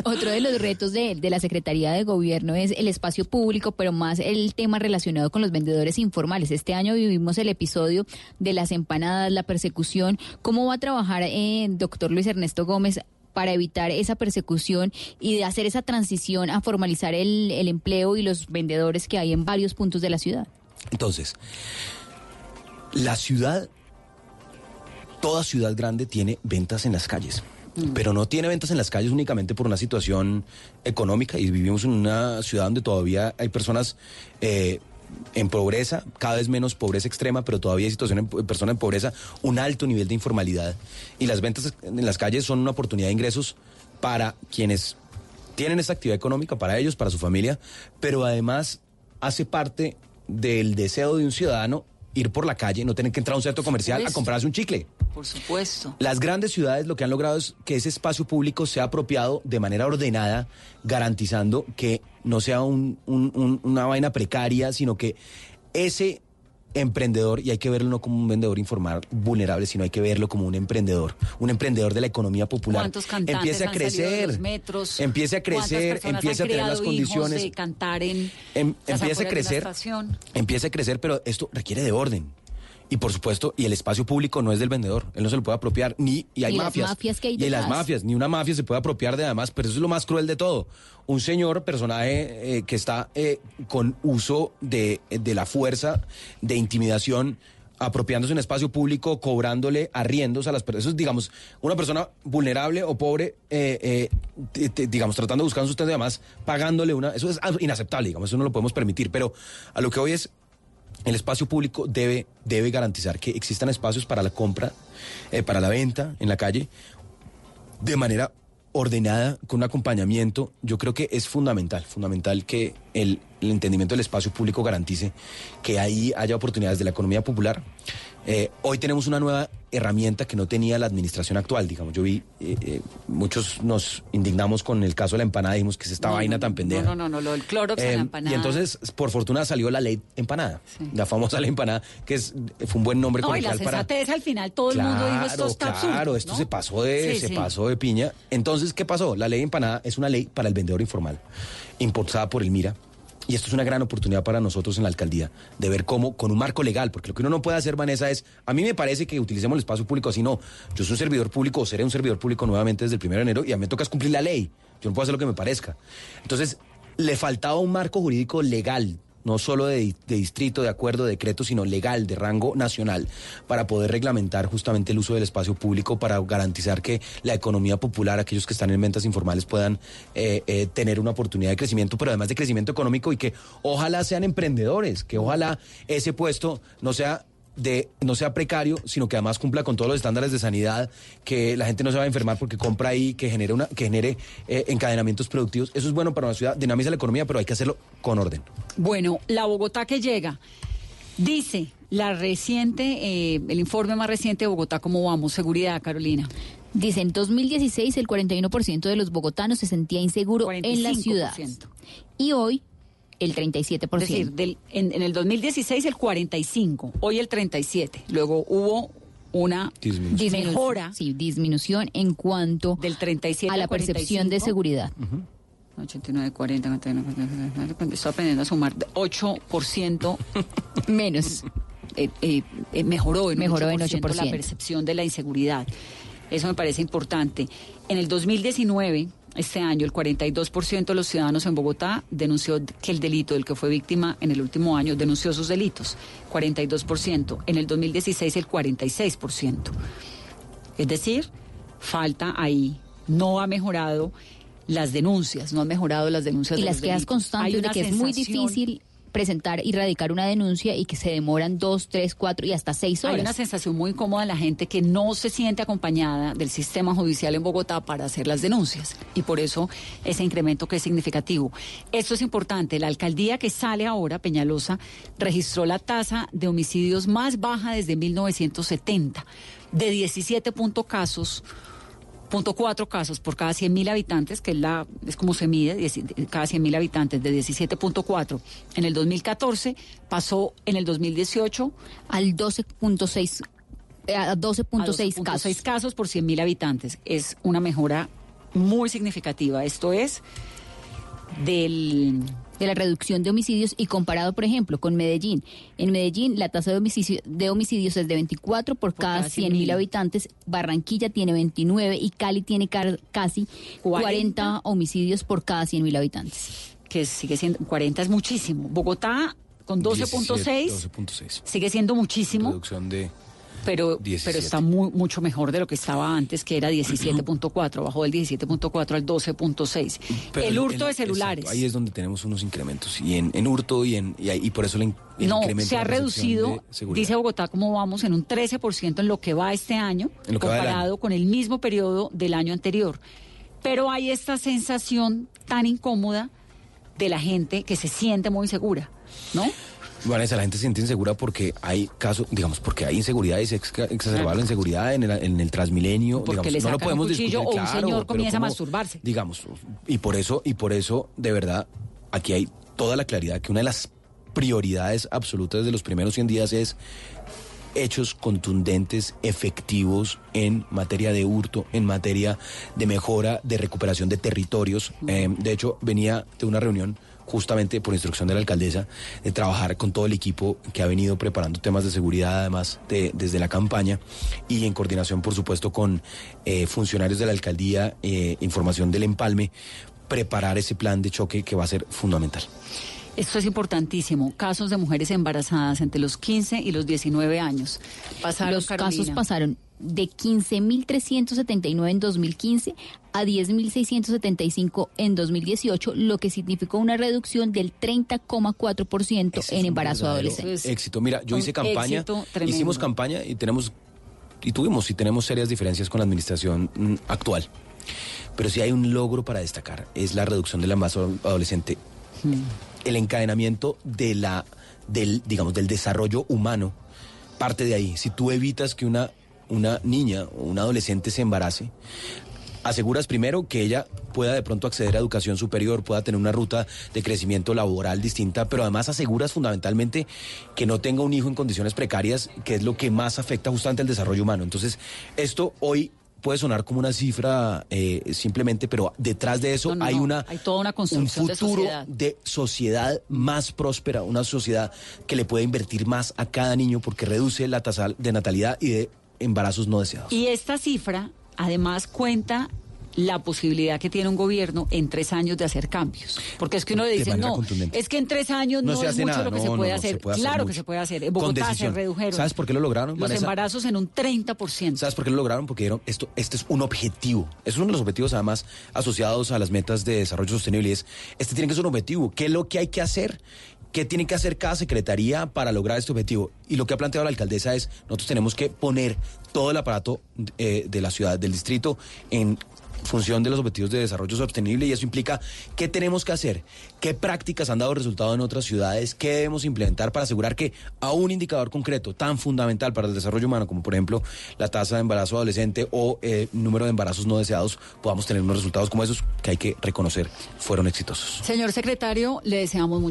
Otro de los retos de, de la Secretaría de Gobierno es el espacio público, pero más el tema relacionado con los vendedores informales. Este año vivimos el episodio de las empanadas, la persecución. ¿Cómo va a trabajar eh, doctor Luis Ernesto Gómez para evitar esa persecución y de hacer esa transición a formalizar el, el empleo y los vendedores que hay en varios puntos de la ciudad? Entonces, la ciudad, toda ciudad grande tiene ventas en las calles. Pero no tiene ventas en las calles únicamente por una situación económica y vivimos en una ciudad donde todavía hay personas eh, en pobreza, cada vez menos pobreza extrema, pero todavía hay situaciones en personas en pobreza, un alto nivel de informalidad. Y las ventas en las calles son una oportunidad de ingresos para quienes tienen esa actividad económica, para ellos, para su familia, pero además hace parte del deseo de un ciudadano ir por la calle, no tener que entrar a un centro comercial a supuesto. comprarse un chicle. Por supuesto. Las grandes ciudades lo que han logrado es que ese espacio público sea apropiado de manera ordenada, garantizando que no sea un- un- un- una vaina precaria, sino que ese emprendedor, y hay que verlo no como un vendedor informal vulnerable, sino hay que verlo como un emprendedor, un emprendedor de la economía popular. ¿Cuántos cantantes empiece a crecer, los metros? empiece a ¿Cuántas crecer, empiece a tener las condiciones. de cantar en Em- empiece a crecer, empiece a crecer, pero esto requiere de orden. Y por supuesto, y el espacio público no es del vendedor, él no se lo puede apropiar, ni, y hay Y las mafias. mafias que hay y las mafias, ni una mafia se puede apropiar de además, pero eso es lo más cruel de todo. Un señor, personaje eh, que está eh, con uso de, de la fuerza, de intimidación, apropiándose un espacio público, cobrándole arriendos a las personas. Eso es, digamos, una persona vulnerable o pobre, eh, eh, digamos, tratando de buscar un sustento y además pagándole una... Eso es inaceptable, digamos, eso no lo podemos permitir. Pero a lo que hoy es, el espacio público debe, debe garantizar que existan espacios para la compra, eh, para la venta en la calle, de manera ordenada, con un acompañamiento. Yo creo que es fundamental, fundamental que el, el entendimiento del espacio público garantice que ahí haya oportunidades de la economía popular. Eh, hoy tenemos una nueva herramienta que no tenía la administración actual, digamos. Yo vi, eh, eh, muchos nos indignamos con el caso de la empanada, dijimos que es esta No, vaina no, tan pendeja. No, no, no, lo del Clorox Eh, la empanada. y entonces, por fortuna, salió la ley empanada, la famosa ley empanada, que es, fue un buen nombre No, y la coloquial para... sensatez al final todo el mundo dijo esto está absurdo. Claro, esto se pasó de, Sí, se sí. pasó de piña. Entonces, ¿qué pasó? La ley empanada es una ley para el vendedor informal, impulsada por el MIRA, y esto es una gran oportunidad para nosotros en la alcaldía, de ver cómo, con un marco legal, porque lo que uno no puede hacer, Vanessa, es, a mí me parece que utilicemos el espacio público así, no, yo soy un servidor público o seré un servidor público nuevamente desde el 1 de enero y a mí me toca cumplir la ley, yo no puedo hacer lo que me parezca. Entonces, le faltaba un marco jurídico legal, no solo de, distrito, de acuerdo, de decreto, sino legal, de rango nacional, para poder reglamentar justamente el uso del espacio público, para garantizar que la economía popular, aquellos que están en ventas informales, puedan eh, eh, tener una oportunidad de crecimiento, pero además de crecimiento económico y que ojalá sean emprendedores, que ojalá ese puesto no sea de no sea precario, sino que además cumpla con todos los estándares de sanidad, que la gente no se va a enfermar porque compra ahí, que genere una, que genere eh, encadenamientos productivos. Eso es bueno para una ciudad, dinamiza la economía, pero hay que hacerlo con orden. Bueno, la Bogotá que llega, dice la reciente, eh, el informe más reciente de Bogotá, ¿cómo vamos? Seguridad, Carolina. Dice, en 2016 el 41% de los bogotanos se sentía inseguro en la ciudad. Y hoy el 37%. Es decir, del, en, en, el 2016 el 45, hoy el 37. Luego hubo una disminución. mejora. Sí, disminución en cuanto del 37 a la 45. percepción de seguridad. Uh -huh. 89, 40, 49, estoy aprendiendo a sumar 8% <laughs> menos. Eh, eh, eh, mejoró en mejoró 8%, en 8%. la percepción de la inseguridad. Eso me parece importante. En el 2019 este año el 42% de los ciudadanos en Bogotá denunció que el delito del que fue víctima en el último año denunció sus delitos. 42%. En el 2016 el 46%. Es decir, falta ahí. No ha mejorado las denuncias, no ha mejorado las denuncias. Y de las quedas constantes de que es muy difícil presentar y radicar una denuncia y que se demoran dos, tres, cuatro y hasta seis horas. Hay una sensación muy cómoda de la gente que no se siente acompañada del sistema judicial en Bogotá para hacer las denuncias y por eso ese incremento que es significativo. Esto es importante. La alcaldía que sale ahora, Peñalosa, registró la tasa de homicidios más baja desde 1970, de 17 punto casos punto cuatro casos por cada 100 mil habitantes, que es, la, es como se mide, cada 100 mil habitantes, de 17.4 en el 2014, pasó en el 2018 al 12.6 eh, a 12.6 casos. casos por 100 mil habitantes. Es una mejora muy significativa. Esto es del de la reducción de homicidios y comparado, por ejemplo, con Medellín. En Medellín la tasa de, homicidio, de homicidios es de 24 por, por cada 100 mil habitantes, Barranquilla tiene 29 y Cali tiene casi 40, 40 homicidios por cada 100 mil habitantes. Que sigue siendo, 40 es muchísimo. Bogotá con 12.6 12.6 sigue siendo muchísimo. Reducción de pero, 17. pero está muy, mucho mejor de lo que estaba antes, que era 17.4, bajó del 17.4 al 12.6. El hurto de celulares. Exacto, ahí es donde tenemos unos incrementos, y en, en hurto y, en, y, y, por eso el, el no, incremento. se ha reducido, dice Bogotá, como vamos, en un 13% en lo que va este año, comparado con el mismo periodo del año anterior. Pero hay esta sensación tan incómoda de la gente que se siente muy insegura, ¿no? Vanessa, la gente se siente insegura porque hay casos, digamos, porque hay inseguridad y se ha exacerbado la inseguridad en el, en el Transmilenio. Porque digamos, le no lo podemos un discutir, o un claro, señor comienza como, a masturbarse. Digamos, y por eso, y por eso, de verdad, aquí hay toda la claridad que una de las prioridades absolutas de los primeros 100 días es hechos contundentes, efectivos en materia de hurto, en materia de mejora, de recuperación de territorios. Eh, de hecho, venía de una reunión justamente por instrucción de la alcaldesa, de trabajar con todo el equipo que ha venido preparando temas de seguridad, además de, desde la campaña, y en coordinación, por supuesto, con eh, funcionarios de la alcaldía, eh, información del empalme, preparar ese plan de choque que va a ser fundamental. Esto es importantísimo. Casos de mujeres embarazadas entre los 15 y los 19 años. Pasaron, los Carolina. casos pasaron de 15.379 en 2015 a 10.675 en 2018, lo que significó una reducción del 30,4% en embarazo adolescente. Éxito. Mira, yo hice campaña, hicimos campaña y tenemos y tuvimos y tenemos serias diferencias con la administración mm, actual. Pero si hay un logro para destacar, es la reducción del embarazo adolescente. Hmm. El encadenamiento de la del digamos del desarrollo humano parte de ahí. Si tú evitas que una una niña o un adolescente se embarace, aseguras primero que ella pueda de pronto acceder a educación superior, pueda tener una ruta de crecimiento laboral distinta, pero además aseguras fundamentalmente que no tenga un hijo en condiciones precarias, que es lo que más afecta justamente al desarrollo humano. Entonces, esto hoy puede sonar como una cifra eh, simplemente, pero detrás de eso No, no, hay una Hay toda una un construcción de futuro sociedad. de sociedad más próspera, una sociedad que le puede invertir más a cada niño porque reduce la tasa de natalidad y de embarazos no deseados. Y esta cifra además cuenta la posibilidad que tiene un gobierno en tres años de hacer cambios. Porque es que uno le dice, no, es que en tres años no, No se es mucho nada, lo que no, se puede no, se hacer. puede hacer claro que se puede hacer. En Bogotá se redujeron. ¿Sabes por qué lo lograron, Los Vanessa? embarazos en un 30%. ¿Sabes por qué lo lograron? Porque dieron esto, este es un objetivo. Es uno de los objetivos además asociados a las metas de desarrollo sostenible. y Es, este tiene que ser un objetivo. ¿Qué es lo que hay que hacer? ¿Qué tiene que hacer cada secretaría para lograr este objetivo? Y lo que ha planteado la alcaldesa es, nosotros tenemos que poner todo el aparato eh, de la ciudad, del distrito, en función de los objetivos de desarrollo sostenible y eso implica qué tenemos que hacer, qué prácticas han dado resultado en otras ciudades, qué debemos implementar para asegurar que a un indicador concreto tan fundamental para el desarrollo humano como por ejemplo la tasa de embarazo adolescente o eh, número de embarazos no deseados podamos tener unos resultados como esos que hay que reconocer fueron exitosos. Señor secretario, le deseamos mucha